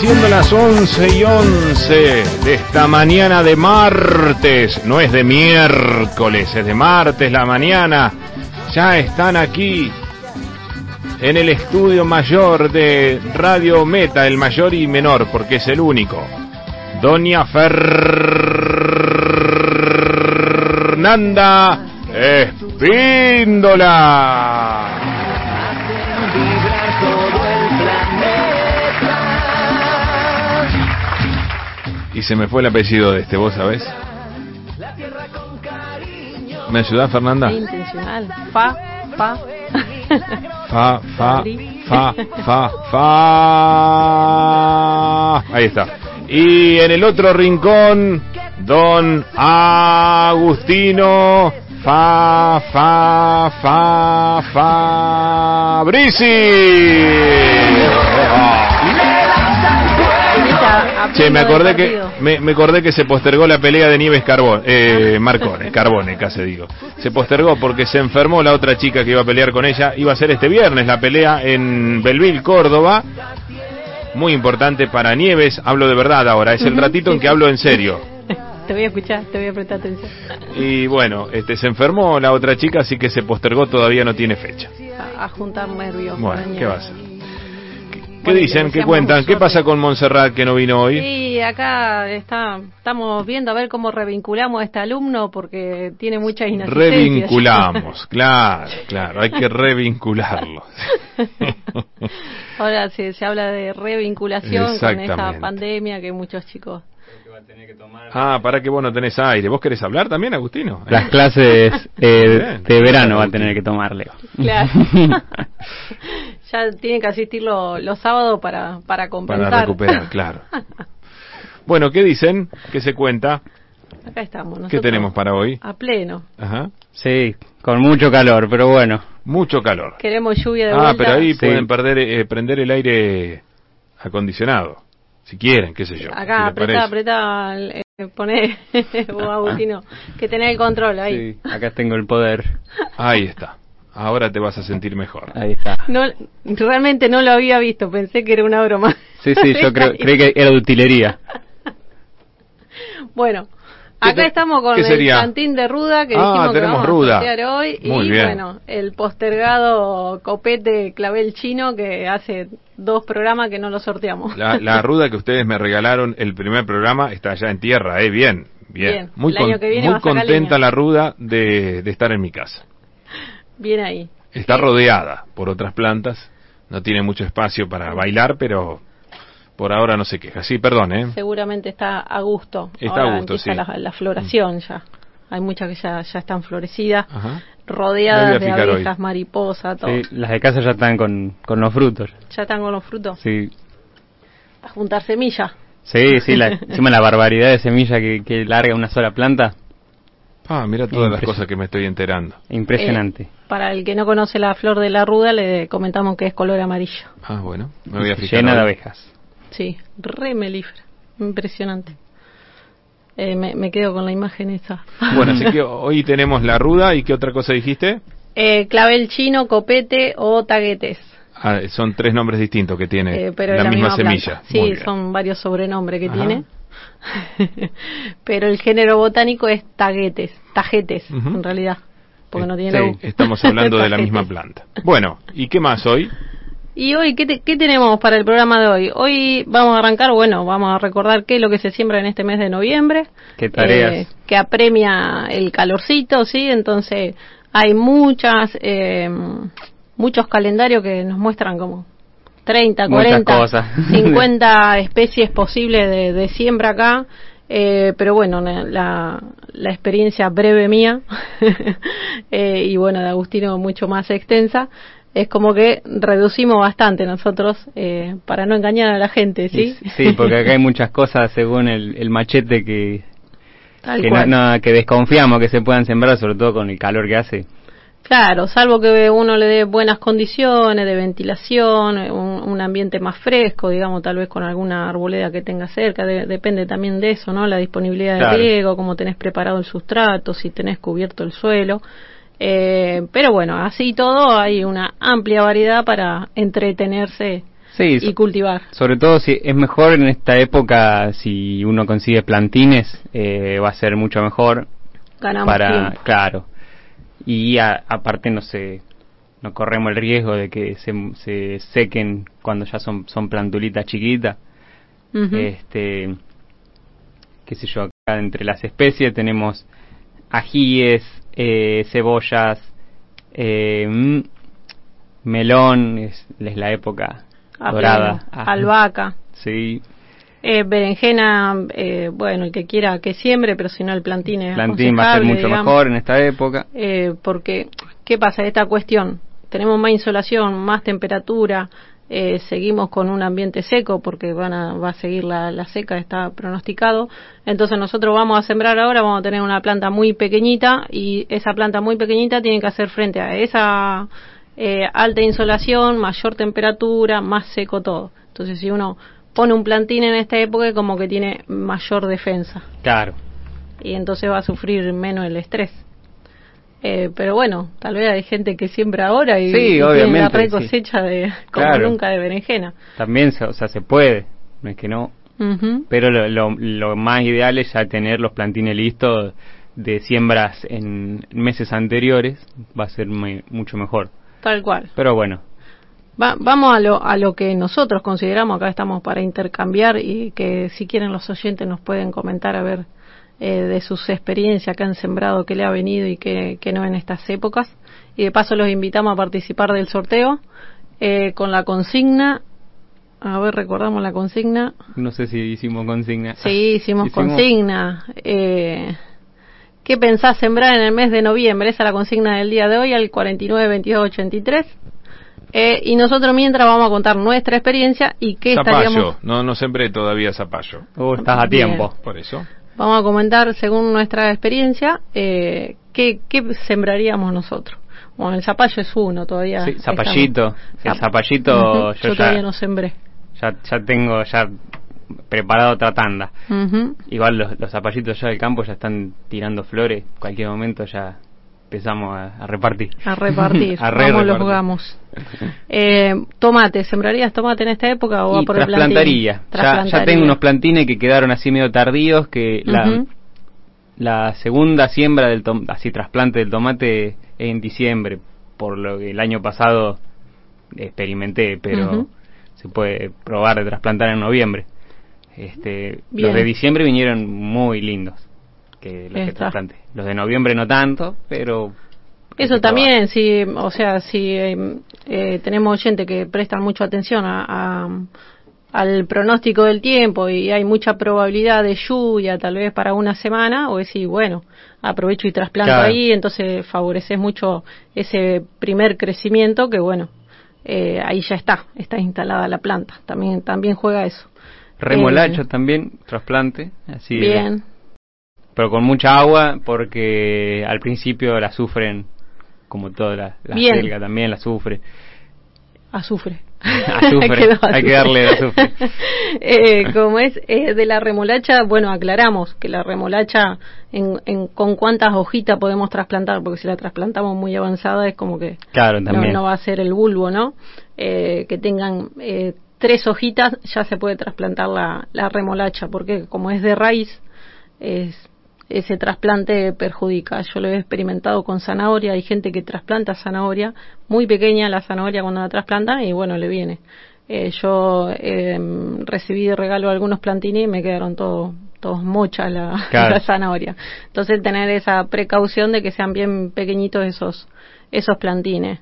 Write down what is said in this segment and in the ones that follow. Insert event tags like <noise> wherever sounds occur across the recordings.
siendo las 11 y 11 de esta mañana de martes. No es de miércoles, es de martes la mañana. Ya están aquí en el estudio mayor de Radio Meta, el mayor y menor, porque es el único. Doña Fernanda Espíndola. Y se me fue el apellido de este, ¿vos sabés? ¿Me ayudás, Fernanda? Intencional. Fa, fa. <laughs> Fa, fa, fa, fa, fa. Ahí está. Y en el otro rincón, don Agustino. Fa, fa, fa, fa. Brisi. Che, me acordé que me, me, acordé que se postergó la pelea de Nieves Carbón, eh, Marcone, Carbone, casi digo. Se postergó porque se enfermó la otra chica que iba a pelear con ella. Iba a ser este viernes la pelea en Belville, Córdoba. Muy importante para Nieves. Hablo de verdad ahora. Es el ratito en que hablo en serio. <laughs> Te voy a escuchar, te voy a prestar atención. Y bueno, este se enfermó la otra chica, así que se postergó. Todavía no tiene fecha. A, a juntar nervios. Bueno, ¿qué va a hacer? ¿Qué dicen? ¿Qué cuentan? ¿Qué pasa con Montserrat que no vino hoy? Sí, acá está, estamos viendo a ver cómo revinculamos a este alumno porque tiene muchas inasistencias. Revinculamos, <laughs> claro, claro, hay que revincularlo. <laughs> Ahora se, se habla de revinculación con esta pandemia que muchos chicos Ah, para que vos no tenés aire. ¿Vos querés hablar también, Agustino? Las clases eh, de verano va a tener que tomarle. Claro. <laughs> ya tiene que asistir los sábados para, para compensar. Para recuperar, claro. bueno, ¿qué dicen? ¿Qué se cuenta? Acá estamos. ¿Qué tenemos para hoy? A pleno. Ajá. Sí, con mucho calor, pero bueno. Mucho calor. Queremos lluvia de ah, vuelta. Ah, pero ahí pueden perder, eh, prender el aire acondicionado. Si quieren, qué sé yo. Acá, si apretá, apretá, eh, poné, <laughs> vos Agustino, que tenés el control ahí. Sí, acá tengo el poder. Ahí está. Ahora te vas a sentir mejor. Ahí está. No, realmente no lo había visto, pensé que era una broma. Sí, sí, yo creo, creí que era de utilería. bueno, acá estamos con el cantín de Ruda que ah, dijimos que vamos ruda. a hoy. Muy y bien. bueno, el postergado copete clavel chino que hace dos programas que no lo sorteamos. La, la <laughs> ruda que ustedes me regalaron, el primer programa, está allá en tierra, ¿eh? Bien, bien. bien. Muy, muy contenta la ruda de, de estar en mi casa. Bien ahí. Está sí. rodeada por otras plantas, no tiene mucho espacio para bailar, pero por ahora no se queja. Sí, perdón, ¿eh? Seguramente está a gusto. Está ahora a gusto, sí. La, la floración mm. ya. Hay muchas que ya, ya están florecidas, Ajá. rodeadas de abejas, mariposas, todo. Sí, las de casa ya están con, con los frutos. ¿Ya están con los frutos? Sí. A juntar semillas. Sí, sí, la, encima la barbaridad de semilla que, que larga una sola planta. Ah, mira todas las cosas que me estoy enterando. Impresionante. Eh, para el que no conoce la flor de la ruda, le comentamos que es color amarillo. Ah, bueno, me voy a fijar. Llena de abejas. Sí, re melífera. Impresionante. Eh, me, me, quedo con la imagen esa. Bueno, así que <laughs> hoy tenemos la ruda y qué otra cosa dijiste? Eh, clavel chino, copete o taguetes. Ah, son tres nombres distintos que tiene eh, pero la, la, misma, misma semilla. Sí, son varios sobrenombres que Ajá. tiene. <laughs> pero el género botánico es taguetes, tajetes, uh -huh. en realidad. Porque no tiene sí, estamos hablando de la <laughs> misma planta. Bueno, ¿y qué más hoy? Y hoy, ¿qué, te, ¿qué, tenemos para el programa de hoy? Hoy vamos a arrancar, bueno, vamos a recordar qué es lo que se siembra en este mes de noviembre. ¿Qué tareas? Eh, que apremia el calorcito, ¿sí? Entonces hay muchas, eh, muchos calendarios que nos muestran como 30, 40, 50 especies posibles de, de siembra acá. Eh, pero bueno, la, la, experiencia breve mía <laughs> eh, y bueno, de Agustino mucho más extensa, es como que reducimos bastante nosotros eh, para no engañar a la gente, ¿sí? Sí, porque acá hay muchas cosas según el, el machete que, que, no, no, que desconfiamos que se puedan sembrar, sobre todo con el calor que hace. Claro, salvo que uno le dé buenas condiciones de ventilación, un, un, ambiente más fresco, digamos, tal vez con alguna arboleda que tenga cerca, de, depende también de eso, ¿no? La disponibilidad de claro. riego, cómo tenés preparado el sustrato, si tenés cubierto el suelo. Eh, pero bueno, así todo hay una amplia variedad para entretenerse y cultivar. Sobre todo si es mejor en esta época, si uno consigue plantines, eh, va a ser mucho mejor. Ganamos para, Claro. Y aparte no sé, no corremos el riesgo de que se, se sequen cuando ya son, son plantulitas chiquitas. Este, qué sé yo, acá entre las especies tenemos ajíes, eh, cebollas, eh, mm, melón, es, es la época dorada. Albahaca. Sí. Eh, berenjena, eh, bueno, el que quiera que siembre, pero si no el plantín es Plantín va a ser mucho mejor en esta época. Eh, porque, ¿qué pasa? Esta cuestión, tenemos más insolación, más temperatura, eh, seguimos con un ambiente seco porque van a, va a seguir la, la, seca, está pronosticado. Entonces nosotros vamos a sembrar ahora, vamos a tener una planta muy pequeñita y esa planta muy pequeñita tiene que hacer frente a esa eh, alta insolación, mayor temperatura, más seco todo. Entonces, si uno pone un plantín en esta época, como que tiene mayor defensa. Claro. Y entonces va a sufrir menos el estrés. Eh, pero bueno, tal vez hay gente que siembra ahora y, sí, tiene la re cosecha de como nunca de berenjena. También, o sea, se puede, no es que no. Pero lo, lo, más ideal es ya tener los plantines listos de siembras en meses anteriores, va a ser mucho mejor. Tal cual. Pero bueno. Vamos a lo, a lo que nosotros consideramos, acá estamos para intercambiar y que si quieren los oyentes nos pueden comentar a ver eh, de sus experiencias que han sembrado, que le ha venido y que, no en estas épocas. Y de paso los invitamos a participar del sorteo eh, con la consigna. A ver, recordamos la consigna. No sé si hicimos consigna. Sí, hicimos, <laughs> consigna. Eh, ¿Qué pensás sembrar en el mes de noviembre? Esa es la consigna del día de hoy, al 492283. Eh, y nosotros mientras vamos a contar nuestra experiencia y qué zapallo. estaríamos... No, no sembré todavía zapallo. Uh, estás a tiempo. Por eso. Vamos a comentar, según nuestra experiencia, eh, qué, qué sembraríamos nosotros. Bueno, el zapallo es uno todavía. Sí, zapallito. El zapallito yo, todavía no sembré. Ya, ya tengo, ya preparado otra tanda. Igual los, los zapallitos ya del campo ya están tirando flores, cualquier momento ya empezamos a, repartir. A repartir, <laughs> a Vamos, lo jugamos. <laughs> Eh, tomate, ¿sembrarías tomate en esta época o va por trasplantaría. Ya, ya tengo unos plantines que quedaron así medio tardíos, que la, la segunda siembra del así trasplante del tomate es en diciembre, por lo que el año pasado experimenté, pero se puede probar de trasplantar en noviembre. Este, los de diciembre vinieron muy lindos que los que Los de noviembre no tanto, pero eso también, si, o sea, si em, eh, tenemos gente que presta mucha atención a, al pronóstico del tiempo y hay mucha probabilidad de lluvia, tal vez para una semana, o decir, bueno, aprovecho y trasplanto ahí, entonces favoreces mucho ese primer crecimiento que, bueno, eh, ahí ya está, está instalada la planta. También, también juega eso. Remolacho también, trasplante. Así Bien. Pero con mucha agua porque al principio la sufren, como toda la, la también la sufre. Azufre. <laughs> azufre. Hay que darle azufre. <laughs> eh, como es eh, de la remolacha, bueno, aclaramos que la remolacha, en, en, con cuántas hojitas podemos trasplantar, porque si la trasplantamos muy avanzada es como que claro, también. No, va a ser el bulbo, ¿no? Eh, que tengan eh, tres hojitas ya se puede trasplantar la, la remolacha, porque como es de raíz, es, ese trasplante perjudica. Yo lo he experimentado con zanahoria, hay gente que trasplanta zanahoria, muy pequeña la zanahoria cuando la trasplanta y bueno, le viene. Eh, yo eh, recibí de regalo algunos plantines y me quedaron todos todos mochas la, <laughs> la, zanahoria. Entonces tener esa precaución de que sean bien pequeñitos esos esos plantines.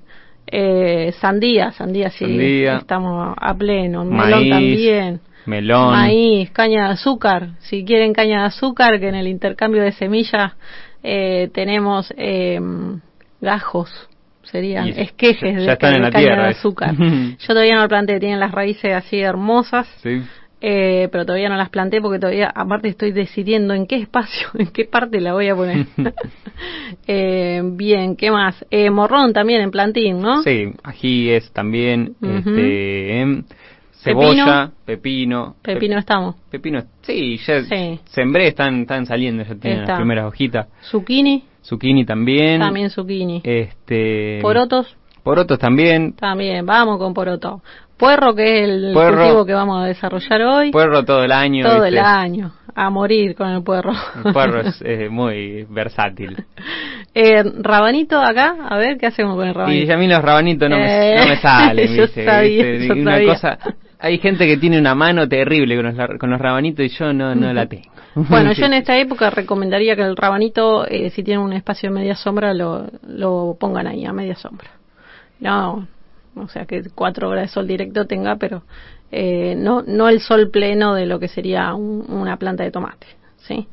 Eh, sandía, sandía sí, estamos a pleno. melón también. Melón. Maíz, caña de azúcar. Si quieren caña de azúcar, que en el intercambio de semillas eh, tenemos eh, gajos, serían esquejes de, caña de azúcar. <laughs> Yo todavía no lo planté, tienen las raíces así hermosas. Sí. Eh, pero todavía no las planté porque todavía, aparte, estoy decidiendo en qué espacio, <laughs> en qué parte la voy a poner. <laughs> eh, bien, ¿qué más? Eh, morrón también en plantín, ¿no? Sí, ajíes también, este, em, cebolla, pepino. Pepino, estamos. Pepino, sí, ya sembré, están, están saliendo, ya tienen las primeras hojitas. Zucchini. Zucchini también. También zucchini. Este. Porotos. Porotos también. También, vamos con poroto. Puerro, que es el cultivo que vamos a desarrollar hoy. Puerro todo el año. Todo el año, a morir con el puerro. El puerro es muy versátil. <laughs> Eh, rabanito acá, a ver, ¿qué hacemos con el rabanito? Y a mí los rabanitos no, me, no me eh, salen, <laughs> yo sabía, Una cosa, hay gente que tiene una mano terrible con los, con los rabanitos y yo no, no la tengo. <laughs> Bueno, yo en esta época recomendaría que el rabanito, eh, si tiene un espacio de media sombra, lo, lo pongan ahí, a media sombra. No, o sea, que cuatro horas de sol directo tenga, pero eh, no, no el sol pleno de lo que sería una planta de tomate, ¿sí?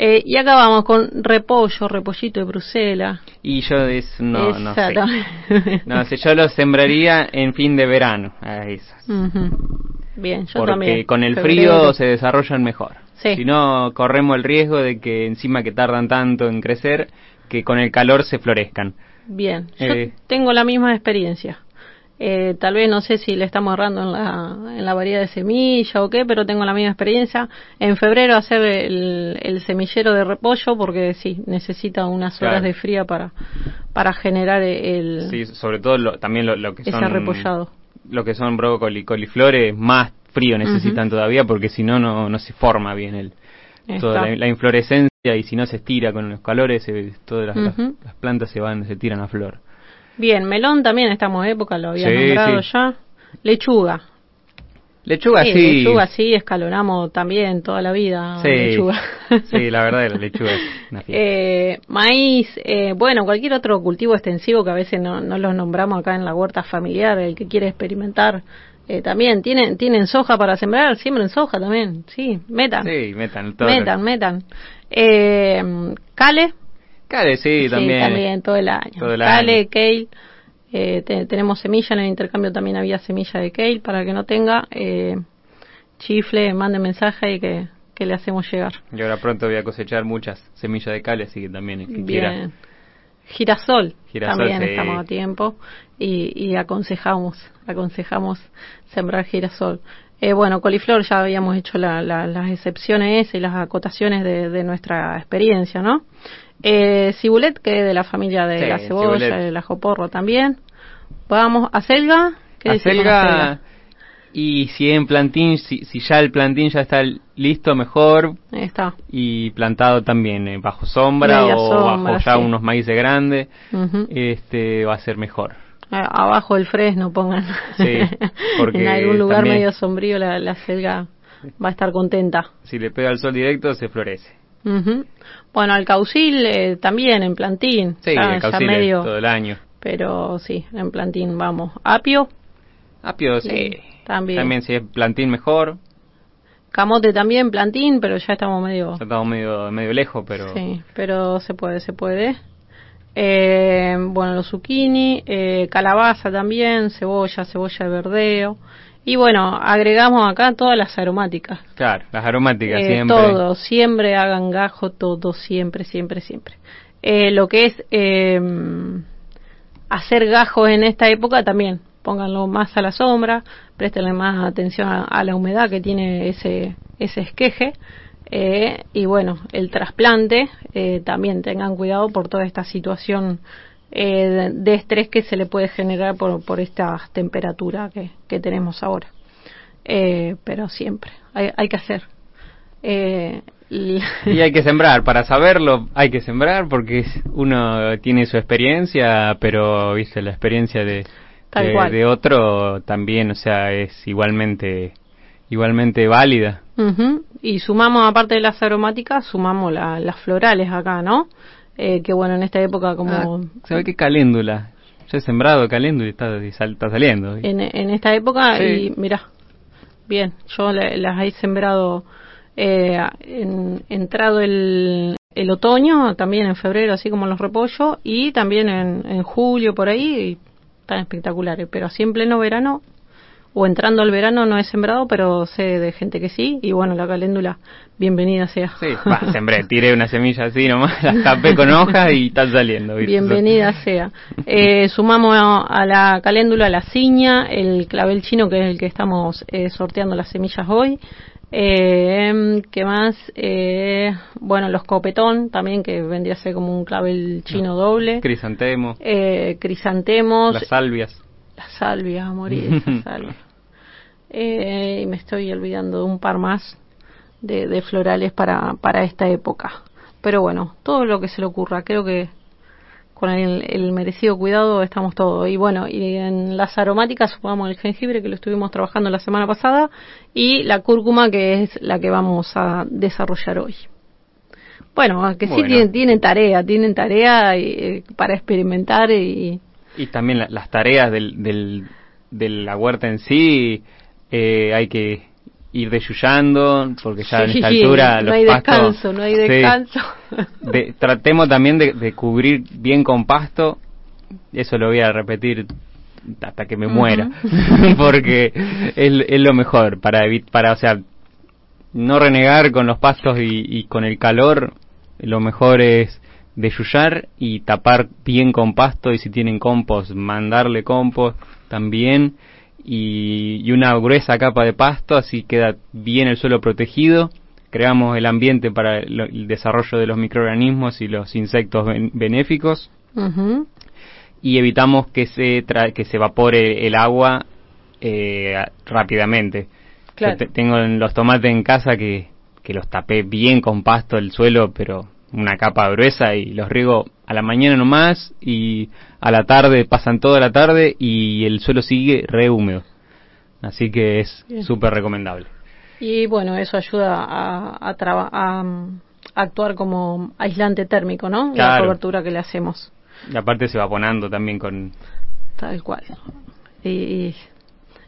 Eh, y acá vamos con repollo, repollito de Bruselas. Y yo es, no, no sé. no sé, yo lo sembraría en fin de verano, a Bien, yo Porque con el frío se desarrollan mejor. Si no, corremos el riesgo de que encima que tardan tanto en crecer, que con el calor se florezcan. Bien, yo eh, tengo la misma experiencia. Eh, tal vez no sé si le estamos errando en la, en la variedad de semilla o qué, pero tengo la misma experiencia. En febrero hacer el, semillero de repollo porque sí, necesita unas horas de fría para, para generar el... Sí, sobre todo también lo, que son... repollado. Lo que son brócoli, coliflores, más frío necesitan todavía porque si no, no se forma bien el... Toda la, inflorescencia y si no se estira con los calores, todas las, las plantas se van, se tiran a flor. Bien, melón también estamos en época, lo había nombrado ya. Lechuga. Lechuga sí, Lechuga sí, escalonamos también toda la vida. Sí, lechuga. sí la verdad, la lechuga es eh, Maíz, eh, bueno, cualquier otro cultivo extensivo que a veces no, no los nombramos acá en la huerta familiar, el que quiere experimentar. Eh, también tienen tienen soja para sembrar, siembren soja también, sí, metan. Sí, metan, todo Metan, metan. Eh, cale, Cale, sí, también. Sí, también, todo el año. Cale, kale. Eh, tenemos semilla, en el intercambio también había semilla de kale para que no tenga. Eh, chifle, mande mensaje y que, que, le hacemos llegar. Y ahora pronto voy a cosechar muchas semillas de cale, así que también que Bien. Girasol, también estamos a tiempo y, y aconsejamos, aconsejamos sembrar girasol. Eh, bueno, coliflor ya habíamos hecho la, las excepciones y las acotaciones de, de, nuestra experiencia, ¿no? Eh, cibulet, que es de la familia de la cebolla, del ajo porro también. Vamos, a selga. ¿Qué selga, y si en plantín, si, si, ya el plantín ya está listo, mejor. está. Y plantado también eh, bajo sombra o bajo ya unos maíces grandes, este va a ser mejor. Abajo el fresno pongan. Sí, <laughs> porque en algún lugar medio sombrío la, la selga va a estar contenta. Si le pega el sol directo se florece. Bueno, al caucil eh, también en plantín. Sí, el medio, todo el año. Pero sí, en plantín vamos. Apio. Apio, sí. También. También si es plantín mejor. Camote también, plantín, pero ya estamos medio... Ya estamos medio, medio lejos, pero... Sí, pero se puede, se puede. Eh, bueno, los zucchini, eh, calabaza también, cebolla, cebolla de verdeo. Y bueno, agregamos acá todas las aromáticas. Claro, las aromáticas eh, siempre. Todo, siempre hagan gajo, todo, siempre, siempre, siempre. Eh, lo que es eh, hacer gajo en esta época también, pónganlo más a la sombra, préstenle más atención a, la humedad que tiene ese, ese esqueje. Eh, y bueno, el trasplante, eh, también tengan cuidado por toda esta situación eh, de estrés que se le puede generar por, por esta temperatura que, que tenemos ahora. Eh, pero siempre, hay, hay que hacer. Eh, y hay que <laughs> sembrar, para saberlo hay que sembrar porque uno tiene su experiencia, pero viste la experiencia de, de, otro también, o sea, es igualmente igualmente válida. Y sumamos, aparte de las aromáticas, sumamos las florales acá, ¿no? Eh, que bueno, en esta época como... Ah, ¿Sabe qué caléndula? Yo he sembrado caléndula y está, está saliendo. En, en, esta época, y mira, bien, yo las he sembrado eh, en, entrado el, el otoño, también en febrero, así como los repollos, y también en, en julio por ahí, y están espectaculares, pero así en pleno verano o entrando al verano no he sembrado, pero sé de gente que sí, y bueno, la caléndula, bienvenida sea. Sí, sembré, tiré una semilla así nomás, <laughs> la tapé con hojas y están saliendo. Bienvenida <laughs> sea. Eh, sumamos a, la caléndula la ciña, el clavel chino, que es el que estamos eh, sorteando las semillas hoy, Eh, ¿Qué más? Eh, bueno, los copetón también, que vendría a ser como un clavel chino doble. Crisantemos. Eh, crisantemos. Las salvias. Las salvias, a morir, salvias. <laughs> Eh, y me estoy olvidando de un par más de, de florales para, para esta época. Pero bueno, todo lo que se le ocurra, creo que con el, merecido cuidado estamos todos. Y bueno, y en las aromáticas supongamos el jengibre que lo estuvimos trabajando la semana pasada y la cúrcuma que es la que vamos a desarrollar hoy. Bueno, que sí tienen, tarea, tienen tarea eh, para experimentar y... Y también las tareas del, del, de la huerta en sí, eh, hay que ir desuyando, porque ya en esta <laughs> altura no hay descanso, no hay descanso. <laughs> tratemos también de, cubrir bien con pasto, eso lo voy a repetir hasta que me muera, <laughs> porque es, es, lo mejor para para o sea no renegar con los pastos y, con el calor, lo mejor es desuyar y tapar bien con pasto y si tienen compost, mandarle compost también y, una gruesa capa de pasto, así queda bien el suelo protegido. Creamos el ambiente para el, desarrollo de los microorganismos y los insectos benéficos. Y evitamos que se, que se evapore el agua eh, rápidamente. tengo los tomates en casa que, que los tapé bien con pasto el suelo, pero una capa gruesa y los riego a la mañana nomás y a la tarde pasan toda la tarde y el suelo sigue re húmedo. Así que es súper recomendable. Y bueno, eso ayuda a, a, mm, actuar como aislante térmico, ¿no? La cobertura que le hacemos. Y aparte se va ponando también con... Tal cual. Y,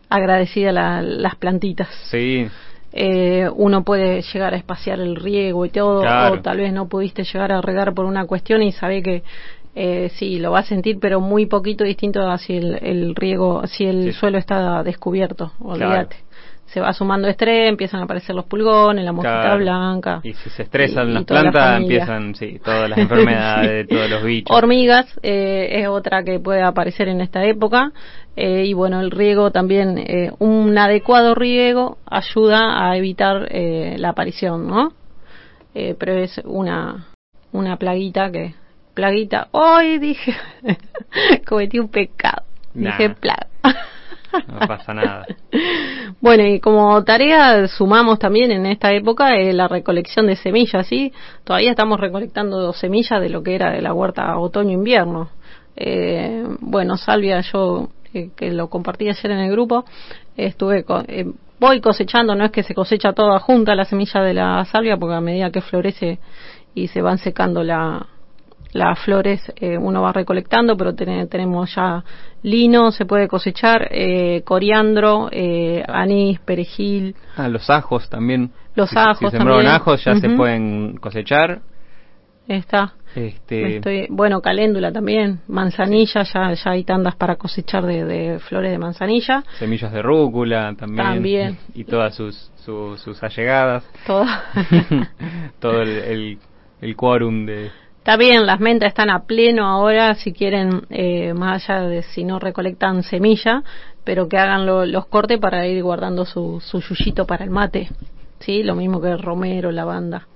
agradecida las plantitas. Sí. Eh, uno puede llegar a espaciar el riego y todo, o tal vez no pudiste llegar a regar por una cuestión y sabe que eh, sí, lo va a sentir, pero muy poquito distinto a si el, riego, si el suelo está descubierto, olvídate. Se va sumando estrés, empiezan a aparecer los pulgones, la mosquita blanca. Y si se estresan las plantas, empiezan, sí, todas las <laughs> enfermedades, todos los bichos. Hormigas eh, es otra que puede aparecer en esta época. Eh, y bueno, el riego también, eh, un adecuado riego ayuda a evitar eh, la aparición, ¿no? Eh, pero es una, una plaguita que plaguita. Hoy dije, <laughs> cometí un pecado. Dije plaga. No pasa nada. <laughs> Bueno, y como tarea sumamos también en esta época eh, la recolección de semillas, ¿sí? Todavía estamos recolectando semillas de lo que era de la huerta otoño-invierno. Eh, bueno, Salvia, yo eh, que lo compartí ayer en el grupo, estuve eh, voy cosechando, no es que se cosecha toda junta la semilla de la salvia, porque a medida que florece y se van secando la, las flores eh, uno va recolectando, pero tenemos ya lino, se puede cosechar, eh, coriandro, eh, anís, perejil. Ah, los ajos también. Los ajos si sembraron ajos ya se pueden cosechar. Está. Este... bueno, caléndula también, manzanilla, ya, ya hay tandas para cosechar de, flores de manzanilla. Semillas de rúcula también. También. Y todas sus, sus, allegadas. <laughs> Todo. Todo el, el quórum de, Está bien, las mentas están a pleno ahora, si quieren, eh, más allá de si no recolectan semilla, pero que hagan los cortes para ir guardando su, su yuyito para el mate, ¿sí? Lo mismo que el romero, lavanda,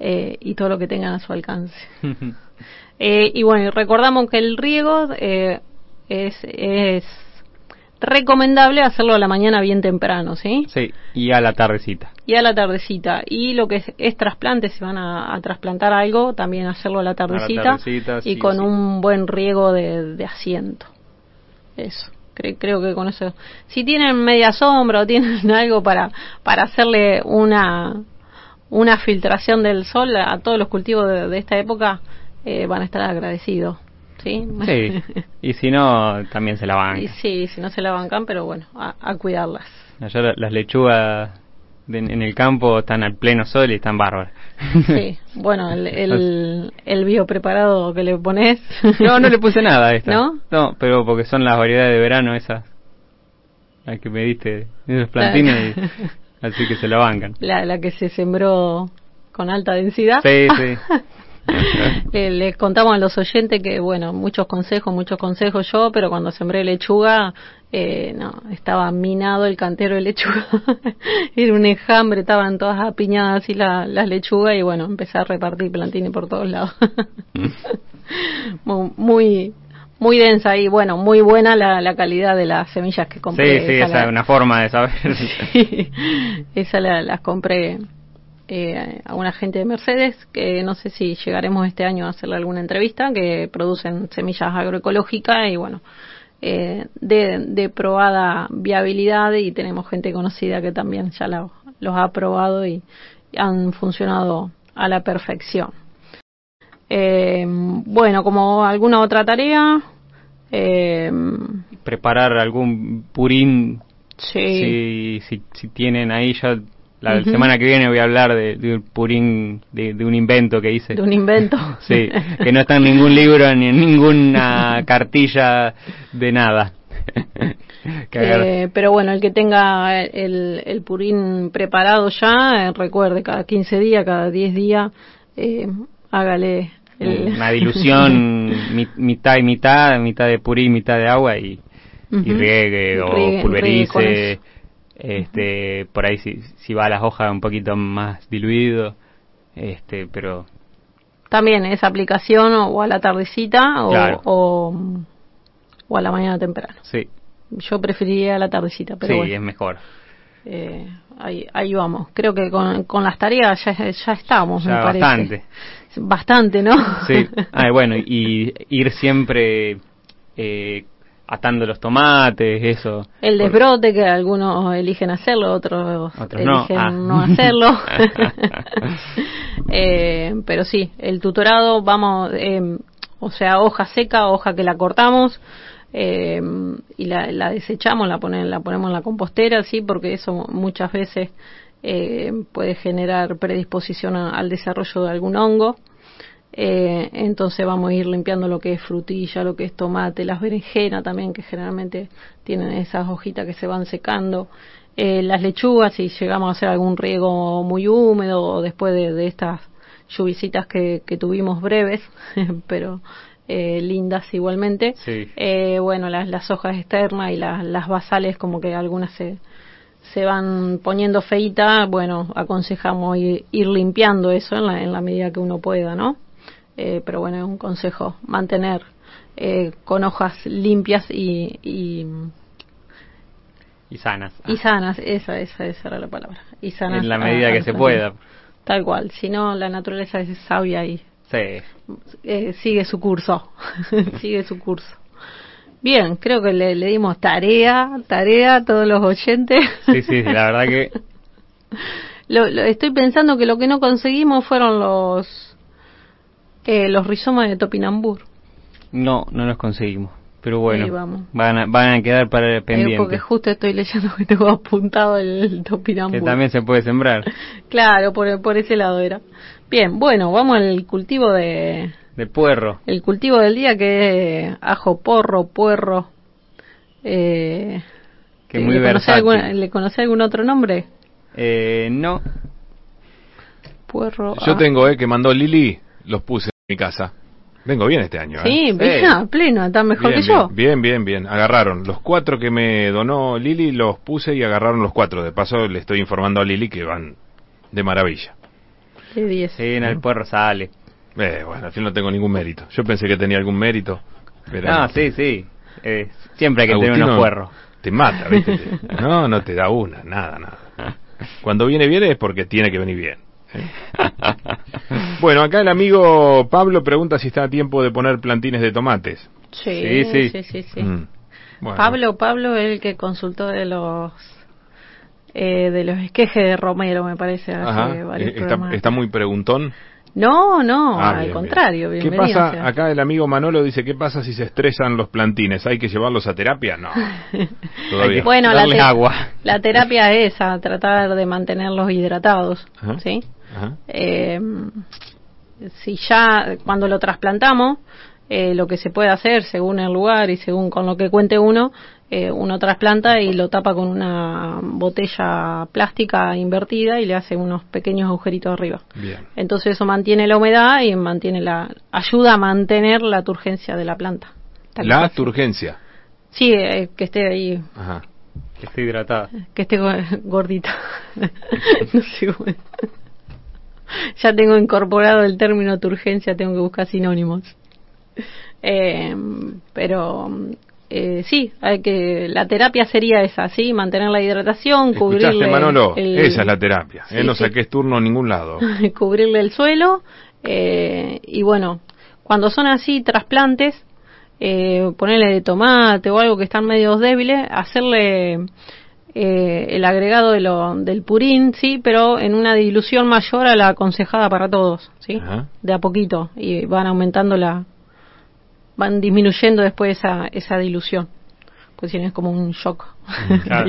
eh, y todo lo que tengan a su alcance. <laughs> eh, y bueno, recordamos que el riego eh, es, es recomendable hacerlo a la mañana bien temprano, ¿sí? Sí, y a la tardecita. Y a la tardecita. Y lo que es, trasplante, si van a, trasplantar algo, también hacerlo a la tardecita, y con un buen riego de, asiento. Eso. creo que con eso. Si tienen media sombra o tienen <laughs> algo para, para hacerle una, una filtración del sol a todos los cultivos de, esta época, eh, van a estar agradecidos. ¿Sí? y si no, también se la bancan. sí, si no se la bancan, pero bueno, a, cuidarlas. Allá las lechugas en el campo están al pleno sol y están bárbaras. Sí, <laughs> bueno, el, el, el biopreparado que le pones. No, no le puse nada a esta. ¿No? No, pero porque son las variedades de verano esas. Las que me diste, esos plantines, así que se la bancan. La, la que se sembró con alta densidad. Sí, sí. <laughs> <laughs> les contamos a los oyentes que, bueno, muchos consejos, muchos consejos yo, pero cuando sembré lechuga, eh, no, estaba minado el cantero de lechuga. <laughs> Era un enjambre, estaban todas apiñadas así la, las lechugas y bueno, empecé a repartir plantines por todos lados. <laughs> muy, muy densa y bueno, muy buena la, la calidad de las semillas que compré. Sí, sí, esa, es una forma de saber. esa las compré eh, a una gente de Mercedes, que no sé si llegaremos este año a hacerle alguna entrevista, que producen semillas agroecológicas y bueno, eh, de, de, probada viabilidad y tenemos gente conocida que también ya los ha probado y han funcionado a la perfección. Eh, bueno, como alguna otra tarea. Eh, Preparar algún purín. Si, si, tienen ahí ya. La semana que viene voy a hablar de, un purín, de, un invento que hice. De un invento. <laughs> sí, que no está en ningún libro ni en ninguna <laughs> cartilla de nada. <laughs> Eh, pero bueno, el que tenga el, el purín preparado ya, recuerde, cada 15 días, cada 10 días, hágale una dilución mitad y mitad, mitad de purí, mitad de agua y, riegue o pulverice. Este, por ahí si, si va a las hojas un poquito más diluido, este, pero también esa aplicación o, a la tardecita o, o, a la mañana temprano. Sí. Yo preferiría a la tardecita, pero sí, es mejor. Eh, ahí, ahí vamos. Creo que con, con las tareas ya, ya estamos, me parece. Bastante. Bastante, ¿no? Sí. <laughs> Ah, bueno, y ir siempre eh, atando los tomates, eso. El desbrote, que algunos eligen hacerlo, otros, eligen no, ah. hacerlo. <laughs> eh, pero sí, el tutorado, vamos, eh, o sea, hoja seca, hoja que la cortamos, eh, y la, la, desechamos, la, ponen, la ponemos en la compostera, sí, porque eso muchas veces eh, puede generar predisposición al desarrollo de algún hongo. Eh, entonces vamos a ir limpiando lo que es frutilla, lo que es tomate, las berenjenas también, que generalmente tienen esas hojitas que se van secando. Eh, las lechugas, si llegamos a hacer algún riego muy húmedo o después de, estas lluvisitas que, que tuvimos breves, <laughs> pero eh, lindas igualmente. Eh, bueno, las, las hojas externas y las, las basales como que algunas se, se van poniendo feitas, bueno, aconsejamos ir, limpiando eso en la, en la medida que uno pueda, ¿no? Eh, pero bueno, es un consejo, mantener con hojas limpias y, y, sanas. Y sanas, esa, esa, esa era la palabra. Y sanas. En la medida que se pueda. Tal cual, si no, la naturaleza es sabia y Sí. Eh, sigue su curso, <laughs> sigue su curso. Bien, creo que le, dimos tarea, tarea a todos los oyentes. Sí, sí, la verdad que... <laughs> lo, estoy pensando que lo que no conseguimos fueron los eh, los rizomas de Topinambur. No, no los conseguimos. Pero bueno, Van, a, van a quedar para el pendiente. porque justo estoy leyendo que tengo apuntado el <laughs> Topinambur. Que también se puede sembrar. <laughs> claro, por, por ese lado era. Bien, bueno, vamos al cultivo de... De puerro. El cultivo del día que es ajo, porro, puerro. Eh, que muy ¿le conoce, ¿Le conoce algún otro nombre? Eh, no. Puerro. Yo ah. tengo, eh, que mandó Lili, los puse mi casa. Vengo bien este año. Sí, ¿eh? pleno, está mejor que yo. Bien, bien, bien. Agarraron los cuatro que me donó Lili, los puse y agarraron los cuatro. De paso, le estoy informando a Lili que van de maravilla. Sí, en el puerro sale. Eh, bueno, al fin no tengo ningún mérito. Yo pensé que tenía algún mérito. Pero no, sí, sí. Eh, siempre hay que tener unos puerros. Te mata, ¿viste? <laughs> no, no te da una, nada, nada. Cuando viene bien es porque tiene que venir bien. <laughs> bueno, acá el amigo Pablo pregunta si está a tiempo de poner plantines de tomates. Sí, sí, sí, sí. Mm. Pablo, Pablo es el que consultó de los eh, de los esquejes de Romero, me parece. Eh, está, muy preguntón. No, no, ah, al contrario. ¿Qué pasa? Acá el amigo Manolo dice, ¿qué pasa si se estresan los plantines? ¿Hay que llevarlos a terapia? No. <laughs> Todavía. bueno, la, agua. la terapia es esa, tratar de mantenerlos hidratados. ¿sí? Eh, si ya cuando lo trasplantamos, eh, lo que se puede hacer según el lugar y según con lo que cuente uno, eh, uno trasplanta y lo tapa con una botella plástica invertida y le hace unos pequeños agujeritos arriba. Entonces eso mantiene la humedad y mantiene la ayuda a mantener la turgencia de la planta. La turgencia. Sí, eh, que esté ahí. Que esté hidratada. Que esté <laughs> gordita. <laughs> no sé <laughs> Ya tengo incorporado el término turgencia, tengo que buscar sinónimos. Eh, pero eh, sí, hay que la terapia sería esa, sí, mantener la hidratación, cubrirle Manolo? esa es la terapia. ¿eh? no saques turno a ningún lado. <laughs> cubrirle el suelo eh, y bueno, cuando son así trasplantes, eh, ponerle de tomate o algo que están medio débiles, hacerle eh, el agregado de lo, del purín, sí, pero en una dilución mayor a la aconsejada para todos, sí, de a poquito y van aumentando la, van disminuyendo después esa, esa dilución. Pues si no es como un shock. <laughs>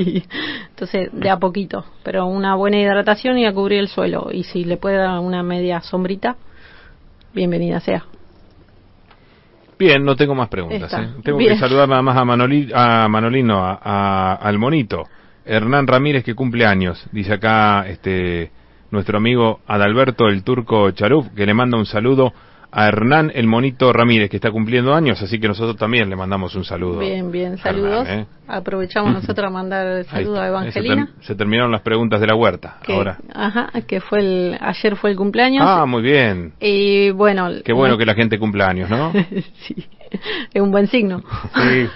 entonces, de a poquito. Pero una buena hidratación y a cubrir el suelo. Y si le puede dar una media sombrita, bienvenida sea. Bien, no tengo más preguntas. ¿eh? Tengo que saludar nada más a, a Manolino, a, al monito. Hernán Ramírez, que cumple años. Dice acá este nuestro amigo Adalberto, el turco Charuf, que le manda un saludo a Hernán el Monito Ramírez, que está cumpliendo años, así que nosotros también le mandamos un saludo. Bien, bien, saludos. ¿eh? Aprovechamos <clears throat> nosotros a mandar saludos a Evangelina. Se, terminaron las preguntas de la huerta, ahora. Ajá, que fue el, ayer fue el cumpleaños. Ah, muy bien. Y bueno. Qué bueno que la gente cumple años, ¿no? <laughs> sí, <laughs> es un buen signo. sí.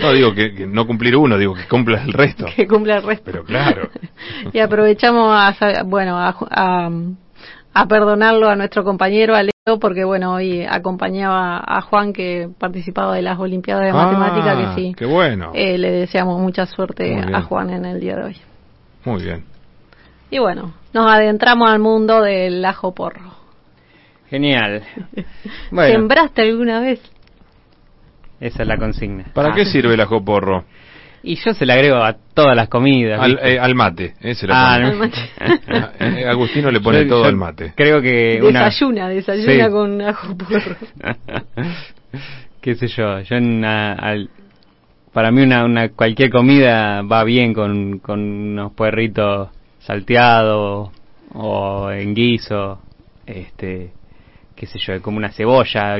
No digo que, no cumplir uno, digo que cumpla el resto. Que cumpla el resto. Pero claro. <laughs> y aprovechamos a, bueno, a a perdonarlo a nuestro compañero, a Leo, porque bueno, hoy acompañaba a Juan que participaba de las Olimpiadas de Matemática, que sí. Qué bueno. Eh, le deseamos mucha suerte a Juan en el día de hoy. Muy bien. Y bueno, nos adentramos al mundo del ajo porro. Genial. <laughs> ¿Sembraste alguna vez? Esa es la consigna. ¿Para qué ah. sirve el ajo porro? Y yo se le agrego a todas las comidas. Al, eh, al mate, eh, se ah, al mate. <laughs> Eh, Agustino le pone todo al mate. Creo que desayuna, desayuna con ajo porro. <laughs> Qué sé yo, yo para mí una, una cualquier comida va bien con, con unos puerritos salteados o en guiso, este, qué sé yo, como una cebolla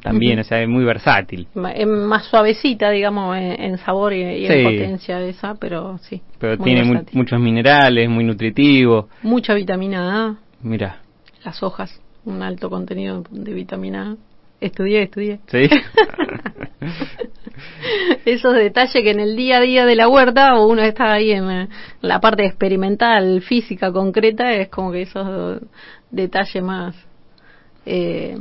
también, o sea, es muy versátil. Es más suavecita, digamos, en, sabor y, en potencia esa, pero sí. Pero tiene muchos minerales, muy nutritivo. Mucha vitamina A. Mira. Las hojas, un alto contenido de vitamina A. Estudié, estudié. Sí. <laughs> Esos detalles que en el día a día de la huerta, uno está ahí en la parte experimental, física, concreta, es como que esos detalles más... Eh,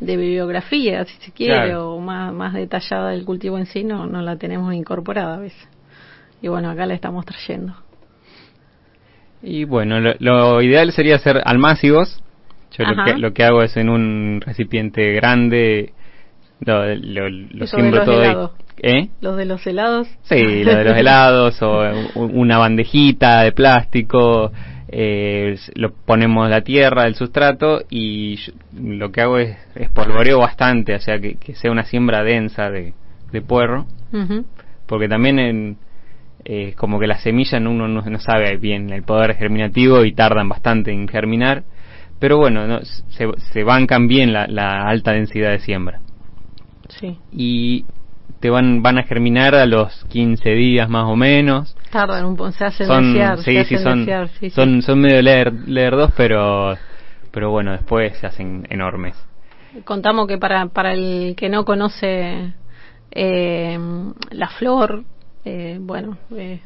de bibliografía, si se quiere, o más, más detallada del cultivo en sí, no, no la tenemos incorporada a veces. Y bueno, acá la estamos trayendo. Y bueno, lo, ideal sería hacer almácigos. Yo lo que, lo que, hago es en un recipiente grande, lo, lo, siembro todo. ¿Eh? ¿Los de los helados? Sí, lo de los <laughs> helados, o una bandejita de plástico, eh, lo ponemos la tierra, el sustrato y lo que hago es espolvoreo bastante, o sea que, sea una siembra densa de, puerro, porque también en, eh, como que las semillas uno no, sabe bien el poder germinativo y tardan bastante en germinar, pero bueno, se, se bancan bien la, la alta densidad de siembra. Sí. Y te van, van a germinar a los 15 días más o menos. Tardan un poco, se hacen son, sí, sí, son, son, son medio leer, dos, pero, pero bueno, después se hacen enormes. Contamos que para, para el que no conoce eh, la flor, eh, bueno, eh,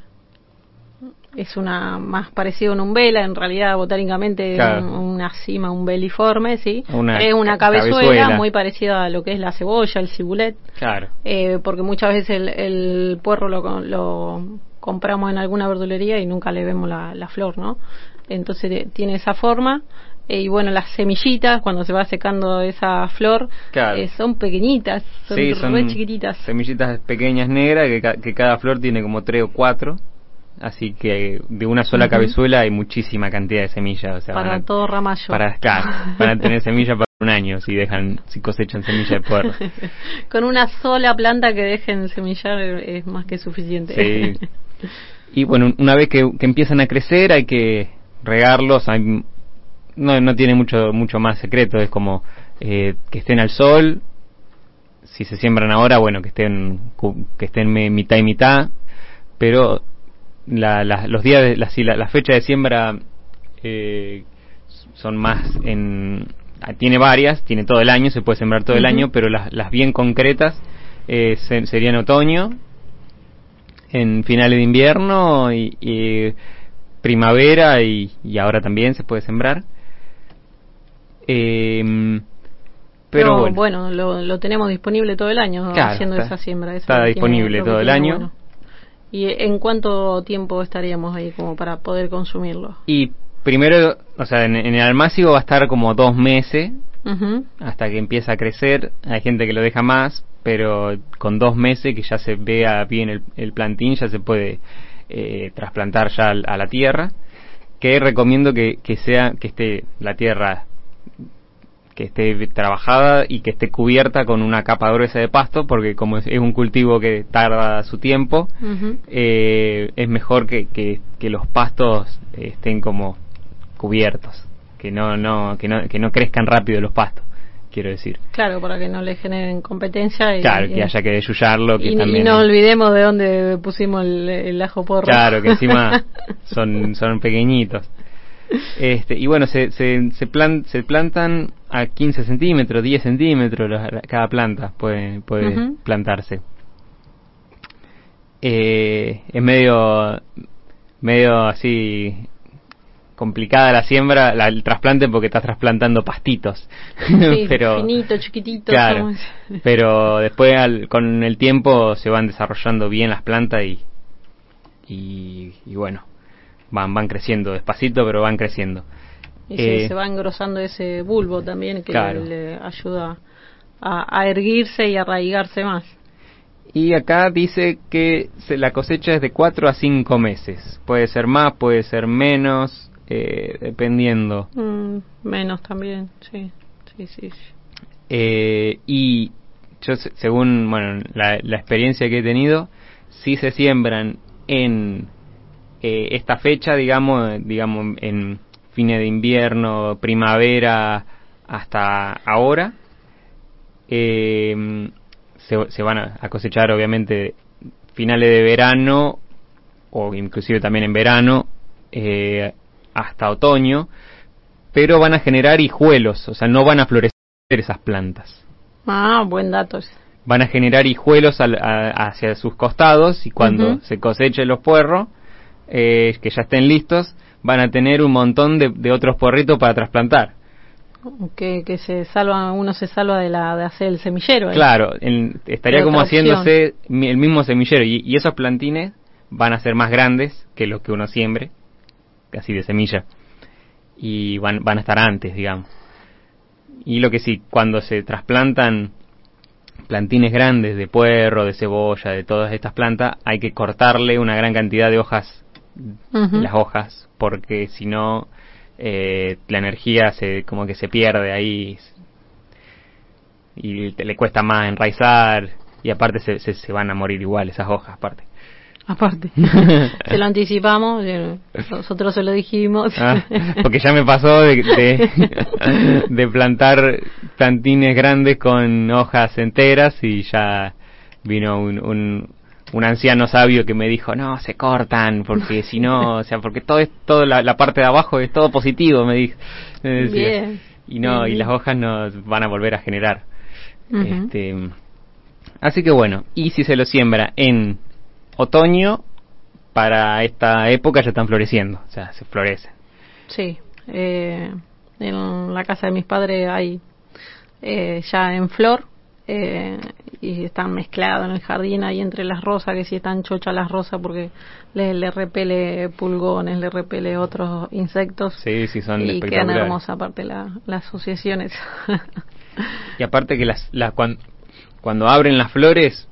es una más parecido a una umbela, en realidad botánicamente es una cima, un beliforme, ¿sí? es una cabezuela, muy parecida a lo que es la cebolla, el cibulet. Claro. Eh, porque muchas veces el, el puerro lo, lo, compramos en alguna verdulería y nunca le vemos la, la flor, ¿no? Entonces eh, tiene esa forma. Eh, y bueno, las semillitas, cuando se va secando esa flor, son pequeñitas, son, son chiquititas. Semillitas pequeñas negras, que, que cada flor tiene como tres o cuatro así que de una sola cabezuela hay muchísima cantidad de semillas. para todo ramallo. Para, para tener semillas un año si dejan si cosechan semilla de puerro. <laughs> Con una sola planta que dejen semillar es más que suficiente. Sí. Y bueno, una vez que, empiezan a crecer hay que regarlos. Hay, no, no tiene mucho mucho más secreto. Es como eh, que estén al sol. Si se siembran ahora, bueno, que estén que estén mitad y mitad. Pero la, los días, de, la, la, fecha de siembra eh, son más en Ah, tiene varias, tiene todo el año, se puede sembrar todo el año, pero las, las bien concretas eh, serían otoño, en finales de invierno y, primavera y, ahora también se puede sembrar. Em, pero, bueno, lo, tenemos disponible todo el año haciendo esa siembra. está disponible todo el año. ¿Y en cuánto tiempo estaríamos ahí como para poder consumirlo? Y primero, o sea, en, el almácigo va a estar como dos meses hasta que empieza a crecer. Hay gente que lo deja más, pero con dos meses que ya se vea bien el, plantín, ya se puede eh, trasplantar ya a la tierra. Que recomiendo que, que sea que esté la tierra que esté trabajada y que esté cubierta con una capa gruesa de pasto, porque como es, un cultivo que tarda su tiempo, eh, es mejor que, que, que, los pastos estén como cubiertos, que no, no, que no, que no crezcan rápido los pastos quiero decir. Claro, para que no le generen competencia. Y, claro, que haya que desuyarlo. Que y, también no olvidemos de dónde pusimos el, ajo porro. Claro, que encima <laughs> son, son pequeñitos. Este, y bueno, se, se, se, se plantan a 15 centímetros, 10 centímetros cada planta puede, puede plantarse. Eh, es medio, medio así complicada la siembra, el trasplante porque estás trasplantando pastitos. <laughs> pero finito, chiquitito. Claro, <laughs> pero después con el tiempo se van desarrollando bien las plantas y, y, bueno, van, van creciendo despacito, pero van creciendo. Y eh, se va engrosando ese bulbo también que le, ayuda a, a, erguirse y arraigarse más. Y acá dice que la cosecha es de 4 a 5 meses. Puede ser más, puede ser menos eh, dependiendo. Mm, menos también, sí, sí, sí. Eh, y yo, según bueno, la, experiencia que he tenido, si se siembran en eh, esta fecha, digamos, digamos en fines de invierno, primavera, hasta ahora, se, se, van a cosechar obviamente finales de verano o inclusive también en verano eh, hasta otoño, pero van a generar hijuelos, o sea, no van a florecer esas plantas. Ah, buen dato. Van a generar hijuelos hacia sus costados y cuando se cosechen los puerros, eh, que ya estén listos, van a tener un montón de, otros porritos para trasplantar. Que, que, se salva, uno se salva de la de hacer el semillero. Claro, estaría como haciéndose el mismo semillero y, y, esos plantines van a ser más grandes que los que uno siembre así de semilla, y van, van a estar antes, digamos. Y lo que sí, cuando se trasplantan plantines grandes de puerro, de cebolla, de todas estas plantas, hay que cortarle una gran cantidad de hojas, las hojas, porque si no, eh, la energía se como que se pierde ahí y le cuesta más enraizar y aparte se, se, se van a morir igual esas hojas aparte. Aparte, <laughs> se lo anticipamos, nosotros se lo dijimos. Ah, porque ya me pasó de, de, plantar plantines grandes con hojas enteras y ya vino un, un, anciano sabio que me dijo, no, se cortan, porque <laughs> si no, o sea, porque todo es, todo la, parte de abajo es todo positivo, me dijo. y no, y las hojas nos van a volver a generar. este, así que bueno, y si se lo siembra en otoño, para esta época ya están floreciendo, o sea, se florecen. Sí, eh, en la casa de mis padres hay eh, ya en flor eh, y están mezclados en el jardín ahí entre las rosas, que si están chochas las rosas porque le, le, repele pulgones, le repele otros insectos. Sí, sí, son Y quedan hermosas aparte las asociaciones. y aparte que las, las cuando abren las flores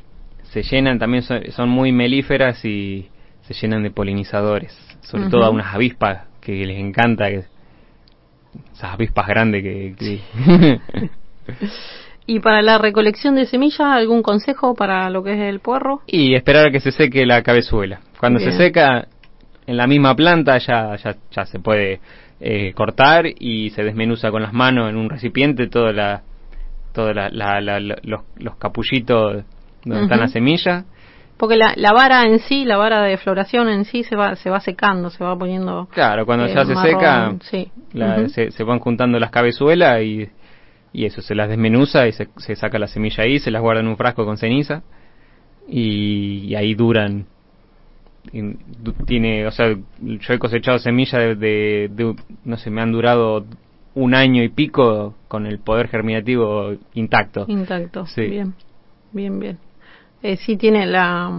se llenan, también son, muy melíferas y se llenan de polinizadores, sobre todo a unas avispas que les encanta. Que, esas avispas grandes que... <laughs> ¿Y para la recolección de semillas, algún consejo para lo que es el puerro? Y esperar a que se seque la cabezuela. Cuando se seca, en la misma planta ya, ya, ya se puede eh, cortar y se desmenuza con las manos en un recipiente toda la, toda la, los, los, capullitos donde están las semillas. Porque la, la, vara en sí, la vara de floración en sí se va, se va secando, se va poniendo. Claro, cuando ya se seca, sí. se, se, van juntando las cabezuelas y, y eso, se las desmenuza y se, se, saca la semilla ahí, se las guarda en un frasco con ceniza y ahí duran tiene, o sea, yo he cosechado semillas de, no sé, me han durado un año y pico con el poder germinativo intacto. Intacto, sí. bien, bien, bien. Eh, sí tiene la,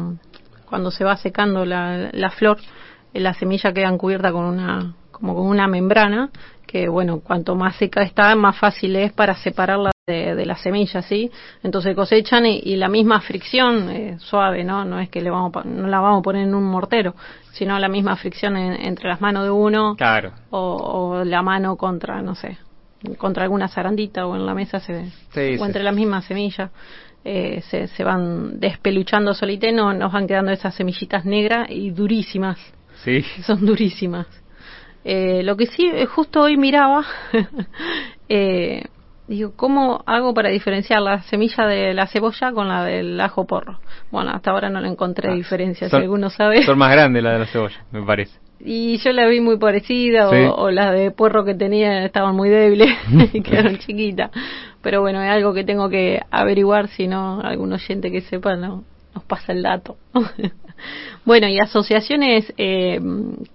cuando se va secando la, la flor, eh, la semilla queda cubierta con una, como con una membrana, que bueno, cuanto más seca está, más fácil es para separarla de, las semillas, ¿sí? Entonces cosechan y, la misma fricción eh, suave, ¿no? No es que le vamos no la vamos a poner en un mortero, sino la misma fricción entre las manos de uno claro. o, la mano contra, no sé, contra alguna zarandita o en la mesa se, o entre las mismas semillas. Eh, se, se van despeluchando solite, no, nos van quedando esas semillitas negras y durísimas. Sí. Son durísimas. Eh, lo que sí, justo hoy miraba, <laughs> eh, Digo, ¿cómo hago para diferenciar la semilla de la cebolla con la del ajo porro? Bueno, hasta ahora no le encontré ah, diferencia, si alguno sabe. Son más grandes la de la cebolla, me parece. Y yo la vi muy parecida, o, las de porro que tenía estaban muy débiles <laughs> <laughs> y quedaron chiquitas. Pero bueno, es algo que tengo que averiguar, si no, algún oyente que sepa no, nos pasa el dato. <laughs> bueno, y asociaciones eh,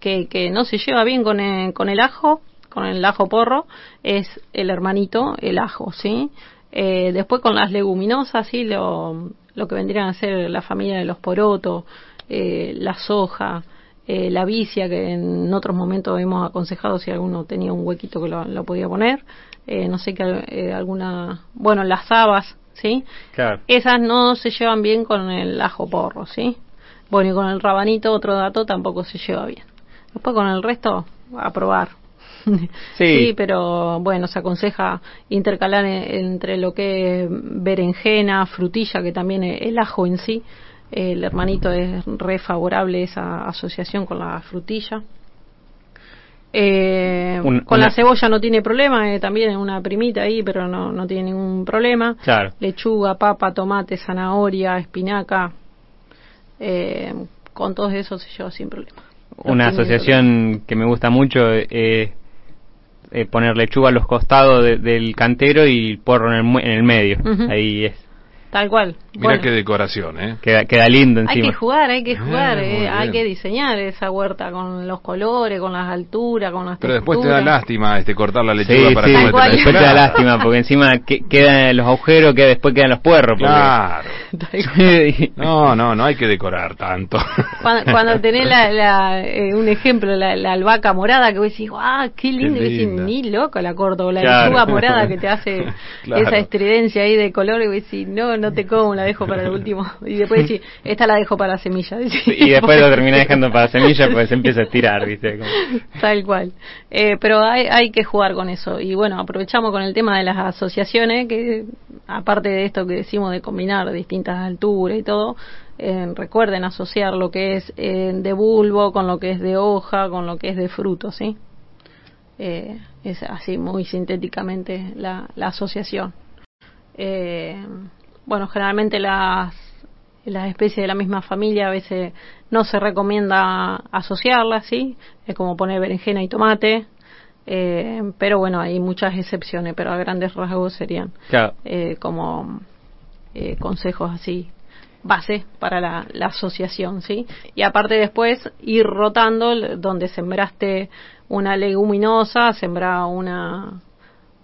que, que no se lleva bien con con el ajo, con el ajo porro es el hermanito, el ajo, ¿sí? Eh, después con las leguminosas, ¿sí? Lo, lo que vendrían a ser la familia de los porotos, eh, la soja, eh, la vicia, que en otros momentos hemos aconsejado si alguno tenía un huequito que lo, podía poner, eh, no sé que alguna, bueno, las habas, ¿sí? Claro. Esas no se llevan bien con el ajo porro, ¿sí? Bueno, y con el rabanito, otro dato, tampoco se lleva bien. Después con el resto, a probar. <laughs> Sí. pero bueno, se aconseja intercalar entre lo que es berenjena, frutilla, que también el ajo en sí. El hermanito es re favorable esa asociación con la frutilla. Eh, con la cebolla no tiene problema, eh, también es una primita ahí, pero no, no tiene ningún problema. Lechuga, papa, tomate, zanahoria, espinaca, eh, con todos esos se lleva sin problema. una asociación que me gusta mucho es eh, poner lechuga a los costados del cantero y porro en el, en el medio. Ahí es Tal cual. Mira qué decoración, ¿eh? Queda, queda lindo encima. Hay que jugar, hay que ah, jugar, eh, hay que diseñar esa huerta con los colores, con las alturas, con las Pero después te da lástima este cortar la lechuga para sí, después te da lástima porque encima que, quedan los agujeros que después quedan los puerros. Claro. <laughs> no, no, no hay que decorar tanto. <laughs> Cuando, tenés la, eh, un ejemplo, la, albahaca morada que vos decís, ¡ah, qué lindo! Qué y ni loco la corto, o la lechuga morada que te hace <laughs> esa estridencia ahí de color y vos decís, no, no te como, la dejo para el último. Y después decís, esta la dejo para la semilla. Y después lo termina dejando para la semilla, pues se empieza a estirar, ¿viste? Tal cual. Eh, pero hay, hay que jugar con eso. Y bueno, aprovechamos con el tema de las asociaciones, que aparte de esto que decimos de combinar distintas alturas y todo, eh, recuerden asociar lo que es eh, de bulbo con lo que es de hoja, con lo que es de fruto, ¿sí? es así muy sintéticamente la, la asociación. Bueno, generalmente las, las especies de la misma familia a veces no se recomienda asociarlas, ¿sí? Es como poner berenjena y tomate, eh, pero bueno, hay muchas excepciones, pero a grandes rasgos serían eh, como eh, consejos así base para la, la, asociación, ¿sí? Y aparte después ir rotando donde sembraste una leguminosa, sembrar una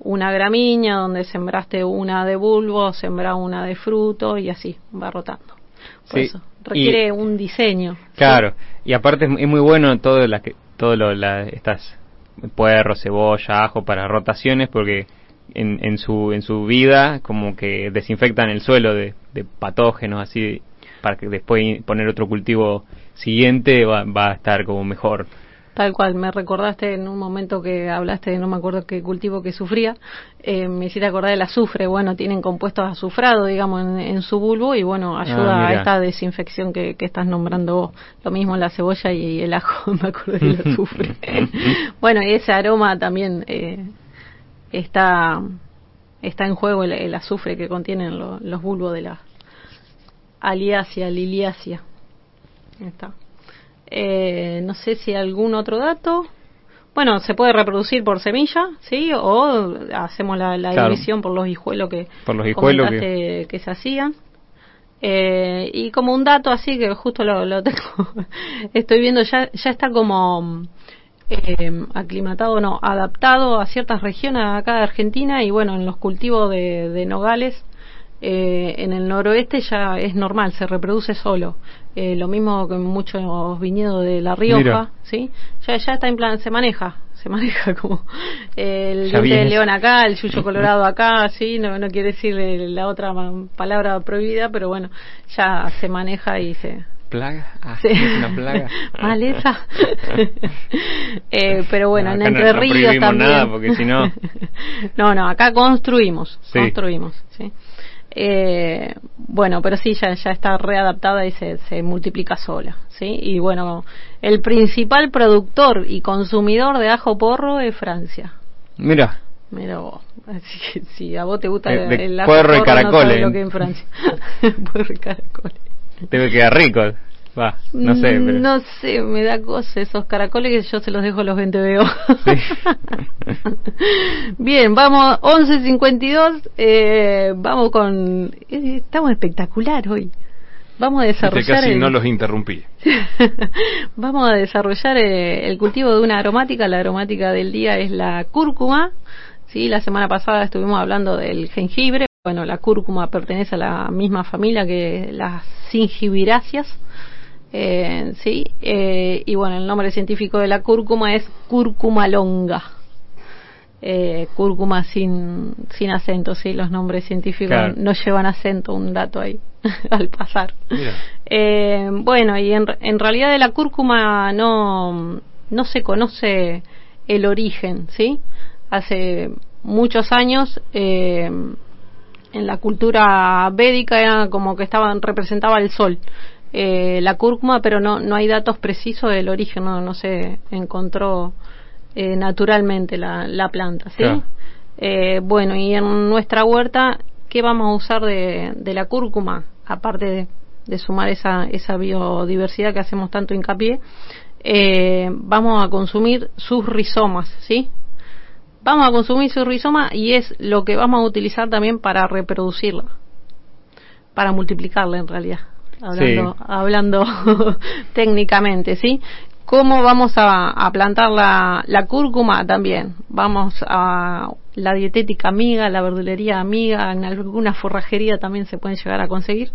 una gramínea, donde sembraste una de bulbo, sembra una de fruto y así va rotando. Por eso requiere un diseño. Claro, y aparte es muy bueno todo la que todo lo la, estas puerro, cebolla, ajo para rotaciones porque en, en su en su vida como que desinfectan el suelo de, de patógenos así para que después poner otro cultivo siguiente va, va a estar como mejor Tal cual, me recordaste en un momento que hablaste de no me acuerdo qué cultivo que sufría, eh, me hiciste acordar del azufre, bueno, tienen compuestos azufrados, digamos, en, su bulbo y bueno, ayuda ah, a esta desinfección que, estás nombrando vos. Lo mismo la cebolla y, el ajo, <laughs> me acuerdo del <laughs> azufre. bueno, y ese aroma también eh, está, está en juego el, azufre que contienen los bulbos de la aliacia, liliacia. Está. Eh, no sé si algún otro dato. Bueno, se puede reproducir por semilla, ¿sí? O hacemos la, división por los hijuelos que, por los hijuelos que... que se hacían. Eh, y como un dato así que justo lo, tengo, <laughs> estoy viendo ya, ya está como eh, aclimatado, no, adaptado a ciertas regiones acá de Argentina y bueno, en los cultivos de, de nogales eh, en el noroeste ya es normal, se reproduce solo. Eh, lo mismo que muchos viñedos de La Rioja, ¿sí? Ya, ya está en plan, se maneja, se <laughs> maneja como el diente de león acá, el yuyo <laughs> colorado acá, ¿sí? No, no quiere decir la otra palabra prohibida, pero bueno, ya se maneja y se, plaga ah, una plaga. <laughs> Maleza. Eh, pero bueno en entre ríos no también. nada porque si no. No no acá construimos construimos sí eh, bueno, pero sí, ya, ya está readaptada y se, se multiplica sola, ¿sí? Y bueno, el principal productor y consumidor de ajo porro es Francia. Mira. Mira vos, <laughs> si a vos te gusta el, ajo porro. No lo que en Francia. <laughs> puerro y caracoles. Debe quedar rico no sé. Mm, no sé, me da cosa esos caracoles que yo se los dejo a los 20 veo. <laughs> Bien, vamos, 11.52, eh, vamos con... Eh, estamos espectacular hoy. Vamos a este desarrollar... casi no los interrumpí. <laughs> vamos a desarrollar eh, el cultivo de una aromática. La aromática del día es la cúrcuma. Sí, la semana pasada estuvimos hablando del jengibre. Bueno, la cúrcuma pertenece a la misma familia que las singibiráceas. Eh, sí, eh, y bueno, el nombre científico de la cúrcuma es cúrcuma longa. Eh, cúrcuma sin, sin acento, sí, los nombres científicos no llevan acento, un dato ahí <laughs> al pasar. Eh, bueno, y en, en realidad de la cúrcuma no, no se conoce el origen, ¿sí? Hace muchos años eh, en la cultura védica era como que estaban representaba el sol eh, la cúrcuma, pero no, no hay datos precisos del origen, no, no se encontró eh, naturalmente la, la planta, ¿sí? Eh, bueno, y en nuestra huerta, ¿qué vamos a usar de, de la cúrcuma? Aparte de, sumar esa, esa biodiversidad que hacemos tanto hincapié, vamos a consumir sus rizomas, ¿sí? Vamos a consumir sus rizomas y es lo que vamos a utilizar también para reproducirla, para multiplicarla en realidad hablando, hablando <laughs> técnicamente, ¿sí? ¿Cómo vamos a, plantar la, la, cúrcuma? También vamos a la dietética amiga, la verdulería amiga, en alguna forrajería también se pueden llegar a conseguir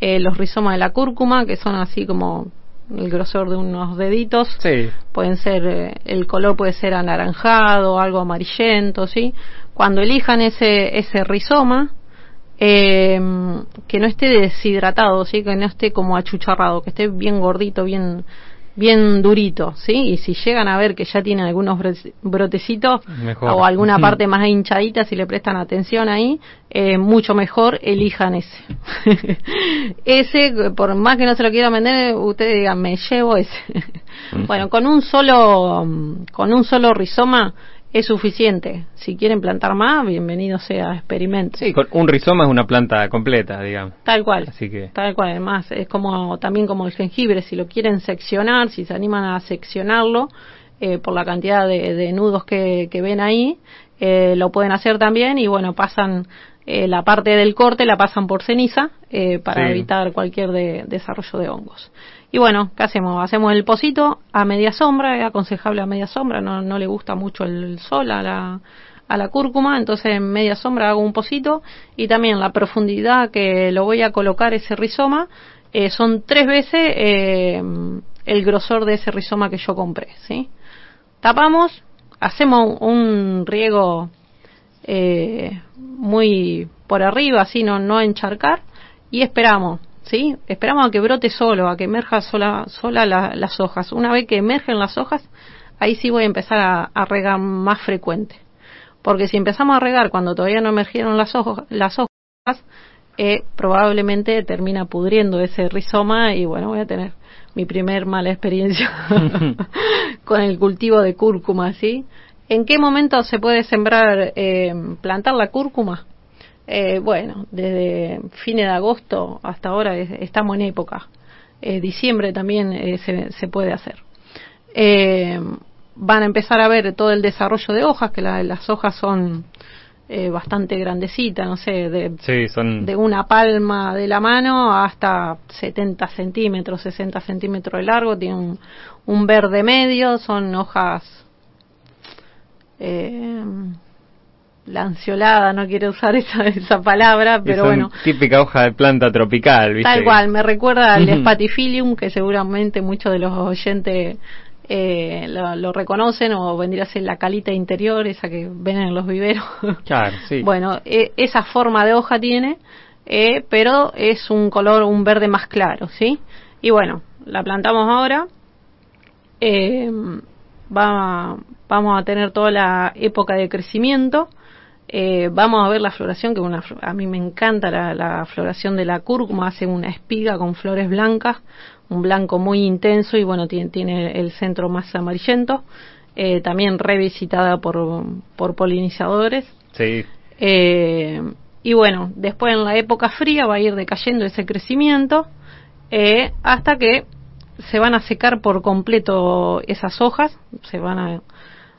eh, los rizomas de la cúrcuma, que son así como el grosor de unos deditos. Sí. Pueden ser, eh, el color puede ser anaranjado, algo amarillento, ¿sí? Cuando elijan ese, ese rizoma, eh, que no esté deshidratado, ¿sí? que no esté como achucharrado, que esté bien gordito, bien bien durito, ¿sí? Y si llegan a ver que ya tiene algunos brotecitos o alguna <laughs> parte más hinchadita, si le prestan atención ahí, eh, mucho mejor elijan ese. <laughs> ese, por más que no se lo quiera vender, ustedes digan, me llevo ese. <laughs> bueno, con un solo, con un solo rizoma, es suficiente. Si quieren plantar más, bienvenido sea, experimento. Sí, con un rizoma es una planta completa, digamos. Tal cual. Así que tal cual, además es como también como el jengibre, si lo quieren seccionar, si se animan a seccionarlo eh, por la cantidad de, nudos que, ven ahí, eh, lo pueden hacer también y bueno, pasan eh, la parte del corte la pasan por ceniza para evitar cualquier desarrollo de hongos. Y bueno, ¿qué hacemos? Hacemos el pocito a media sombra, es aconsejable a media sombra, no, no le gusta mucho el sol a la, a la cúrcuma, entonces en media sombra hago un pocito y también la profundidad que lo voy a colocar ese rizoma eh, son tres veces eh, el grosor de ese rizoma que yo compré, ¿sí? Tapamos, hacemos un riego eh, muy por arriba, así no, no encharcar y esperamos ¿sí? Esperamos a que brote solo, a que emerja sola, sola las hojas. Una vez que emergen las hojas, ahí sí voy a empezar a, regar más frecuente. Porque si empezamos a regar cuando todavía no emergieron las, hojas, las hojas, eh, probablemente termina pudriendo ese rizoma y bueno, voy a tener mi primer mala experiencia <laughs> con el cultivo de cúrcuma, ¿sí? ¿En qué momento se puede sembrar, eh, plantar la cúrcuma? Eh, bueno, desde fines de agosto hasta ahora estamos en época. Eh, diciembre también eh, se, se, puede hacer. Eh, van a empezar a ver todo el desarrollo de hojas, que las hojas son bastante grandecitas, no sé, de, son... de una palma de la mano hasta 70 centímetros, 60 centímetros de largo, tiene un, un verde medio, son hojas... Eh, lanciolada, no quiero usar <laughs> esa, esa palabra, pero bueno. Típica hoja de planta tropical, ¿viste? Tal cual, me recuerda al Spatifilium, que seguramente muchos de los oyentes eh, lo, reconocen, o vendría a ser la calita interior, esa que ven en los viveros. <laughs> Claro, sí. bueno, e, esa forma de hoja tiene, eh, pero es un color, un verde más claro, ¿sí? Y bueno, la plantamos ahora. Eh, va, vamos a tener toda la época de crecimiento eh, vamos a ver la floración, que una, a mí me encanta la, floración de la cúrcuma, hace una espiga con flores blancas, un blanco muy intenso y bueno, tiene, tiene el centro más amarillento, eh, también revisitada por, por polinizadores. Sí. Eh, y bueno, después en la época fría va a ir decayendo ese crecimiento hasta que se van a secar por completo esas hojas, se van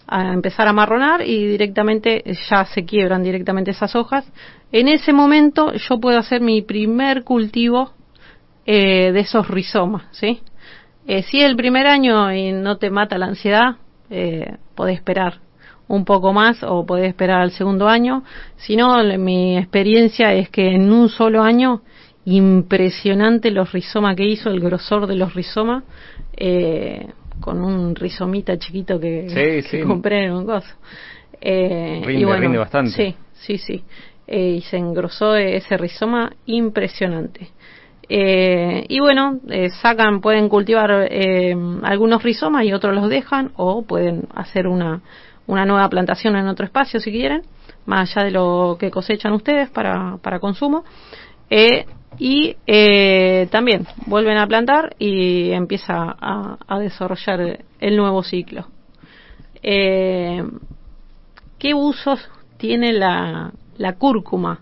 a empezar a marronar y directamente ya se quiebran directamente esas hojas. En ese momento yo puedo hacer mi primer cultivo eh, de esos rizomas, ¿sí? Eh, si el primer año y no te mata la ansiedad, eh, podés esperar un poco más o podés esperar al segundo año. Si no, mi experiencia es que en un solo año, impresionante los rizomas que hizo, el grosor de los rizomas. Eh, con un rizomita chiquito que, compré en un gozo. Eh, y bueno, bastante. Sí, sí, sí. Eh, y se engrosó ese rizoma impresionante. Eh, y bueno, eh, sacan, pueden cultivar eh, algunos rizomas y otros los dejan, o pueden hacer una, una nueva plantación en otro espacio si quieren, más allá de lo que cosechan ustedes para, para consumo. Y eh, también vuelven a plantar y empieza a, desarrollar el nuevo ciclo. Eh, ¿Qué usos tiene la, la cúrcuma?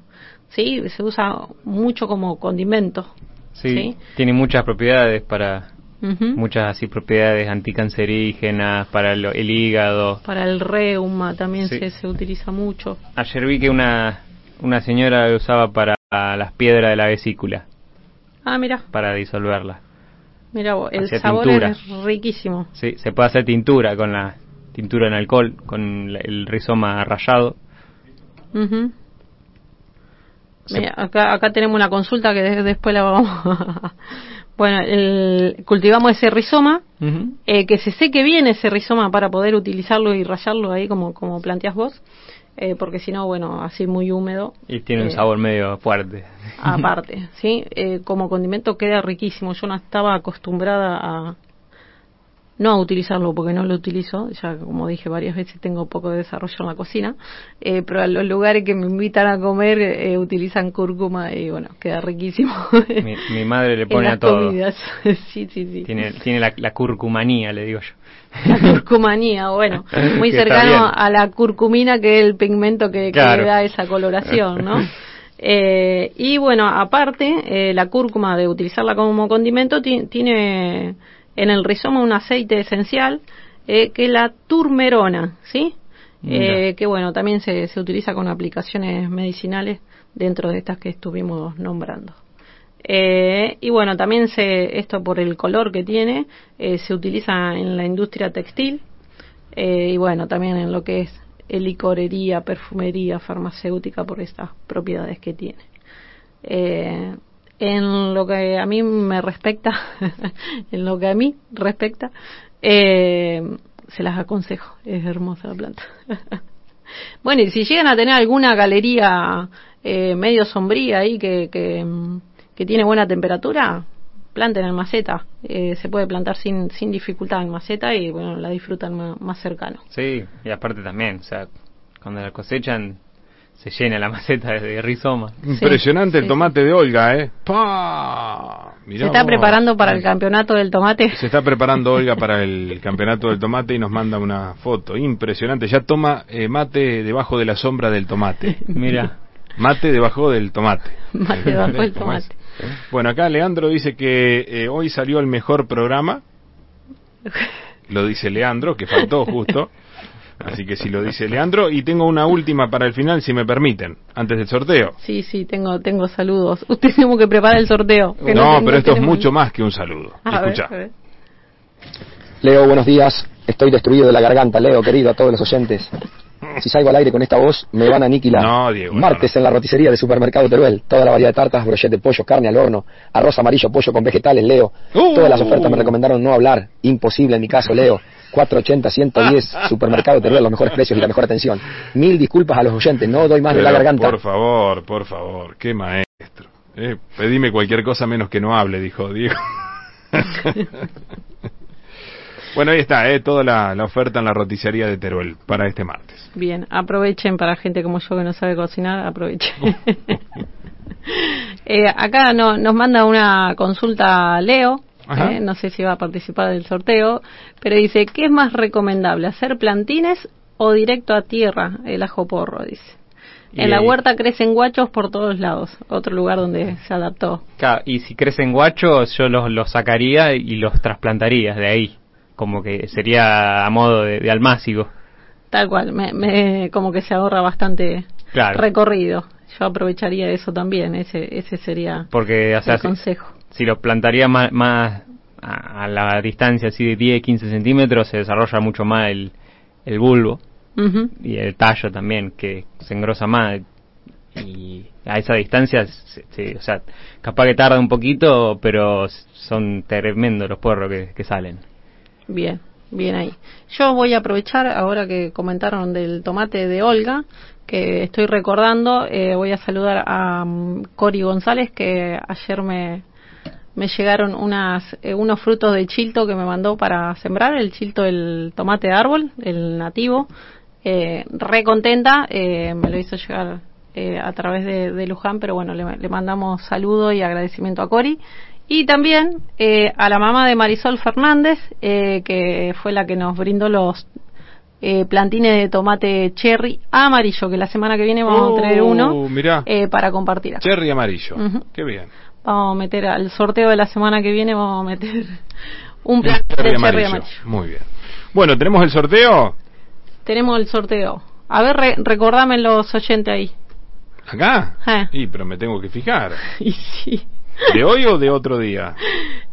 ¿Sí? Se usa mucho como condimento. Sí, tiene muchas propiedades para... Muchas así propiedades anticancerígenas para el, hígado. Para el reuma también se, se utiliza mucho. Ayer vi que una, una señora lo usaba para a las piedras de la vesícula. Ah, mira. Para disolverla. Mira, el sabor es riquísimo. Sí, se puede hacer tintura con la tintura en alcohol, con el rizoma rayado. acá, acá tenemos una consulta que después la vamos <laughs> Bueno, el, cultivamos ese rizoma, eh, que se seque bien ese rizoma para poder utilizarlo y rayarlo ahí como, como planteas vos. Eh, porque si no, bueno, así muy húmedo. Y tiene un eh, sabor medio fuerte. Aparte, <laughs> ¿sí? Eh, como condimento queda riquísimo. Yo no estaba acostumbrada a, no a utilizarlo porque no lo utilizo, ya como dije varias veces tengo poco de desarrollo en la cocina, eh, pero a los lugares que me invitan a comer eh, utilizan cúrcuma y bueno, queda riquísimo. Mi, madre le <laughs> pone a todo. <laughs> sí, sí, sí. Tiene, tiene la, la curcumanía, le digo yo. La curcumanía, bueno, muy <laughs> cercano a la curcumina que es el pigmento que, que le da esa coloración, ¿no? <laughs> Eh, y bueno, aparte, la cúrcuma de utilizarla como condimento tiene en el rizoma un aceite esencial eh, que es la turmerona, ¿sí? Eh, que bueno, también se, se utiliza con aplicaciones medicinales dentro de estas que estuvimos nombrando. Eh, y bueno, también se, esto por el color que tiene, eh, se utiliza en la industria textil eh, y bueno, también en lo que es licorería, perfumería, farmacéutica por estas propiedades que tiene. Eh, en lo que a mí me respecta, <laughs> en lo que a mí respecta, eh, se las aconsejo. Es hermosa la planta. <laughs> bueno, y si llegan a tener alguna galería eh, medio sombría ahí que, que, que tiene buena temperatura, planten en maceta. Eh, se puede plantar sin, sin dificultad en maceta y bueno, la disfrutan más, cercano. Sí, y aparte también, o sea, cuando la cosechan se llena la maceta de rizoma. Impresionante el tomate de Olga, ¿eh? se está preparando para el campeonato del tomate. Se está preparando Olga para el campeonato del tomate y nos manda una foto. Impresionante. Ya toma eh, mate debajo de la sombra del tomate. Mira. Mate debajo del tomate. Mate debajo del <laughs> tomate. Bueno, acá Leandro dice que eh, hoy salió el mejor programa. Lo dice Leandro, que faltó justo. Así que si lo dice Leandro. Y tengo una última para el final, si me permiten, antes del sorteo. Sí, sí, tengo, tengo saludos. <laughs> Usted tenemos que preparar el sorteo. No, pero esto es mucho más que un saludo. Escucha. Leo, buenos días. Estoy destruido de la garganta, Leo, querido, a todos los oyentes. Si salgo al aire con esta voz, me van a aniquilar. No, Diego. Martes en la roticería de Supermercado Teruel. Toda la variedad de tartas, brochet de pollo, carne al horno, arroz amarillo, pollo con vegetales, Leo. Uh. Todas las ofertas me recomendaron no hablar. Imposible en mi caso, Leo. 480, 110, <laughs> Supermercado Teruel, los mejores precios y la mejor atención. Mil disculpas a los oyentes, no doy más de la garganta. Por favor, por favor, qué maestro. Eh, pedime cualquier cosa menos que no hable, dijo Diego. <laughs> Bueno, ahí está, eh, toda la, oferta en la roticería de Teruel para este martes. Bien, aprovechen para gente como yo que no sabe cocinar, aprovechen. <laughs> eh, acá no, nos manda una consulta Leo, eh, no sé si va a participar del sorteo, pero dice, ¿qué es más recomendable, hacer plantines o directo a tierra el ajo porro? Dice. En la huerta crecen guachos por todos lados, otro lugar donde se adaptó. Claro, y si crecen guachos, yo los, los sacaría y los trasplantaría de ahí como que sería a modo de, de almácigo. Tal cual, me, como que se ahorra bastante recorrido. Yo aprovecharía eso también, ese ese sería Porque, el consejo. Si, lo plantaría más, más a, la distancia así de 10, 15 centímetros, se desarrolla mucho más el, el bulbo y el tallo también, que se engrosa más. Y a esa distancia, o sea, capaz que tarda un poquito, pero son tremendos los puerros que, que salen. Bien, bien ahí. Yo voy a aprovechar, ahora que comentaron del tomate de Olga, que estoy recordando, eh, voy a saludar a um, Cori González, que ayer me, me llegaron unas, eh, unos frutos de chilto que me mandó para sembrar, el chilto, el tomate de árbol, el nativo. Eh, re contenta, eh, me lo hizo llegar a través de, Luján, pero bueno, le, le mandamos saludo y agradecimiento a Cori. Y también eh, a la mamá de Marisol Fernández, eh, que fue la que nos brindó los eh, plantines de tomate cherry amarillo, que la semana que viene vamos a traer uno uh, para compartir. Cherry amarillo, qué bien. Vamos a meter al sorteo de la semana que viene, vamos a meter <laughs> un plantín de cherry amarillo. Muy bien. Bueno, ¿tenemos el sorteo? Tenemos el sorteo. A ver, recordame los oyentes ahí. ¿Acá? Sí, pero me tengo que fijar. <laughs> y sí. ¿De hoy o de otro día?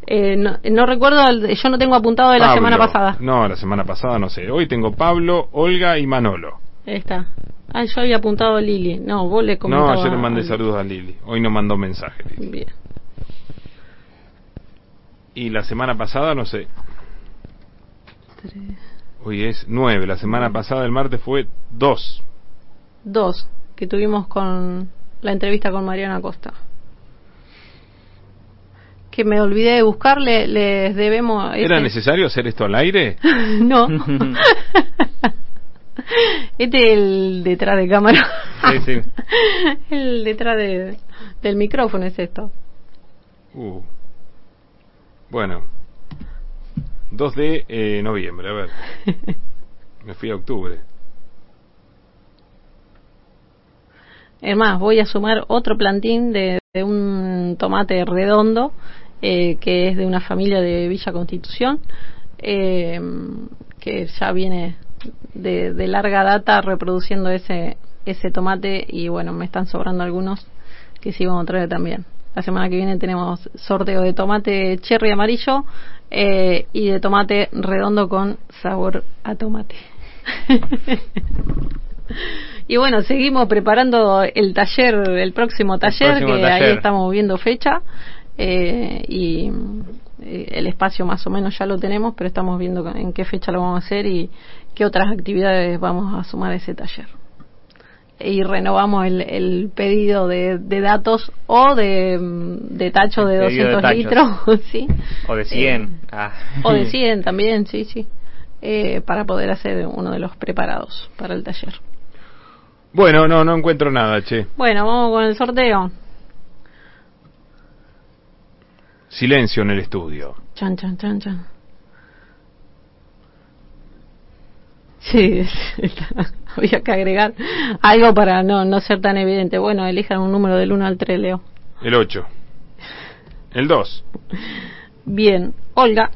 Eh, no, recuerdo, yo no tengo apuntado de la semana pasada. No, la semana pasada no sé. Hoy tengo Pablo, Olga y Manolo. Ahí está. Ah, yo había apuntado a Lili. No, vos le No, ayer le mandé saludos a Lili. Hoy no mandó mensaje. Bien. Y la semana pasada, no sé. Hoy es nueve. La semana pasada, el martes, fue dos. Dos, que tuvimos con la entrevista con Mariana Costa que me olvidé de buscarle, les debemos... ¿Era este necesario hacer esto al aire? <laughs> no. <laughs> este es el detrás de cámara. sí, sí. <laughs> el detrás de, del micrófono es esto. Uh. Bueno. 2 de eh, noviembre, a ver. me fui a octubre. Es más, voy a sumar otro plantín de, de un tomate redondo eh, que es de una familia de Villa Constitución, eh, que ya viene de, larga data reproduciendo ese, ese tomate y bueno, me están sobrando algunos que sí vamos a traer también. La semana que viene tenemos sorteo de tomate cherry amarillo eh, y de tomate redondo con sabor a tomate. <laughs> y bueno, seguimos preparando el taller, el próximo taller, que ahí estamos viendo fecha. Eh, y eh, el espacio más o menos ya lo tenemos, pero estamos viendo en qué fecha lo vamos a hacer y qué otras actividades vamos a sumar a ese taller. y renovamos el, pedido de, datos o de, de tacho de 200 litros, <laughs> ¿sí? O de 100. Eh, ah. O de <laughs> 100 también, sí, sí. Eh, para poder hacer uno de los preparados para el taller. Bueno, no, no encuentro nada, che. Bueno, vamos con el sorteo. Silencio en el estudio. Chan, chan, chan, chan. Sí, <laughs> había que agregar algo para no, no ser tan evidente. Bueno, elijan un número del 1 al 3, Leo. El 8. El 2. Bien, Olga.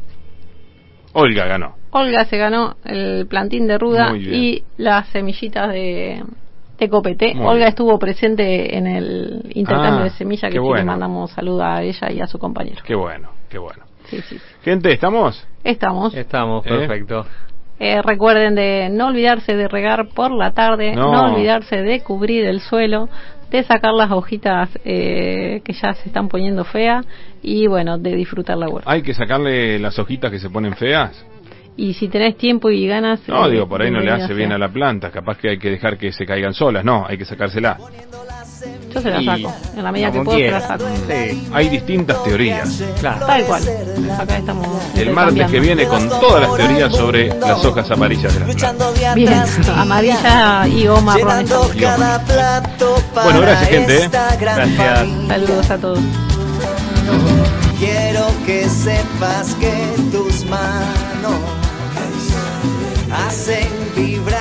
Olga ganó. Olga se ganó el plantín de ruda y las semillitas de, de copete. Olga estuvo presente en el intercambio de ah, semillas que le mandamos saludos a ella y a su compañero. Qué bueno, qué bueno. Gente, ¿estamos? Estamos. Estamos, ¿Eh? perfecto. Eh, recuerden de no olvidarse de regar por la tarde, no, olvidarse de cubrir el suelo, de sacar las hojitas eh, que ya se están poniendo feas y bueno, de disfrutar la huerta. ¿Hay que sacarle las hojitas que se ponen feas? Y si tenés tiempo y ganas... No, eh, digo, por ahí no le hace bien a la planta, capaz que hay que dejar que se caigan solas, no, hay que sacársela. Yo se la saco, en la medida que puedo se la saco. Hay distintas teorías. Claro. Tal cual. Acá estamos. El martes que viene con todas las teorías sobre las hojas amarillas de las plantas. Bien, amarilla y o marrón. Bueno, gracias gente. ¿eh? Gracias. Saludos a todos. Quiero que sepas que tus manos hacen vibrar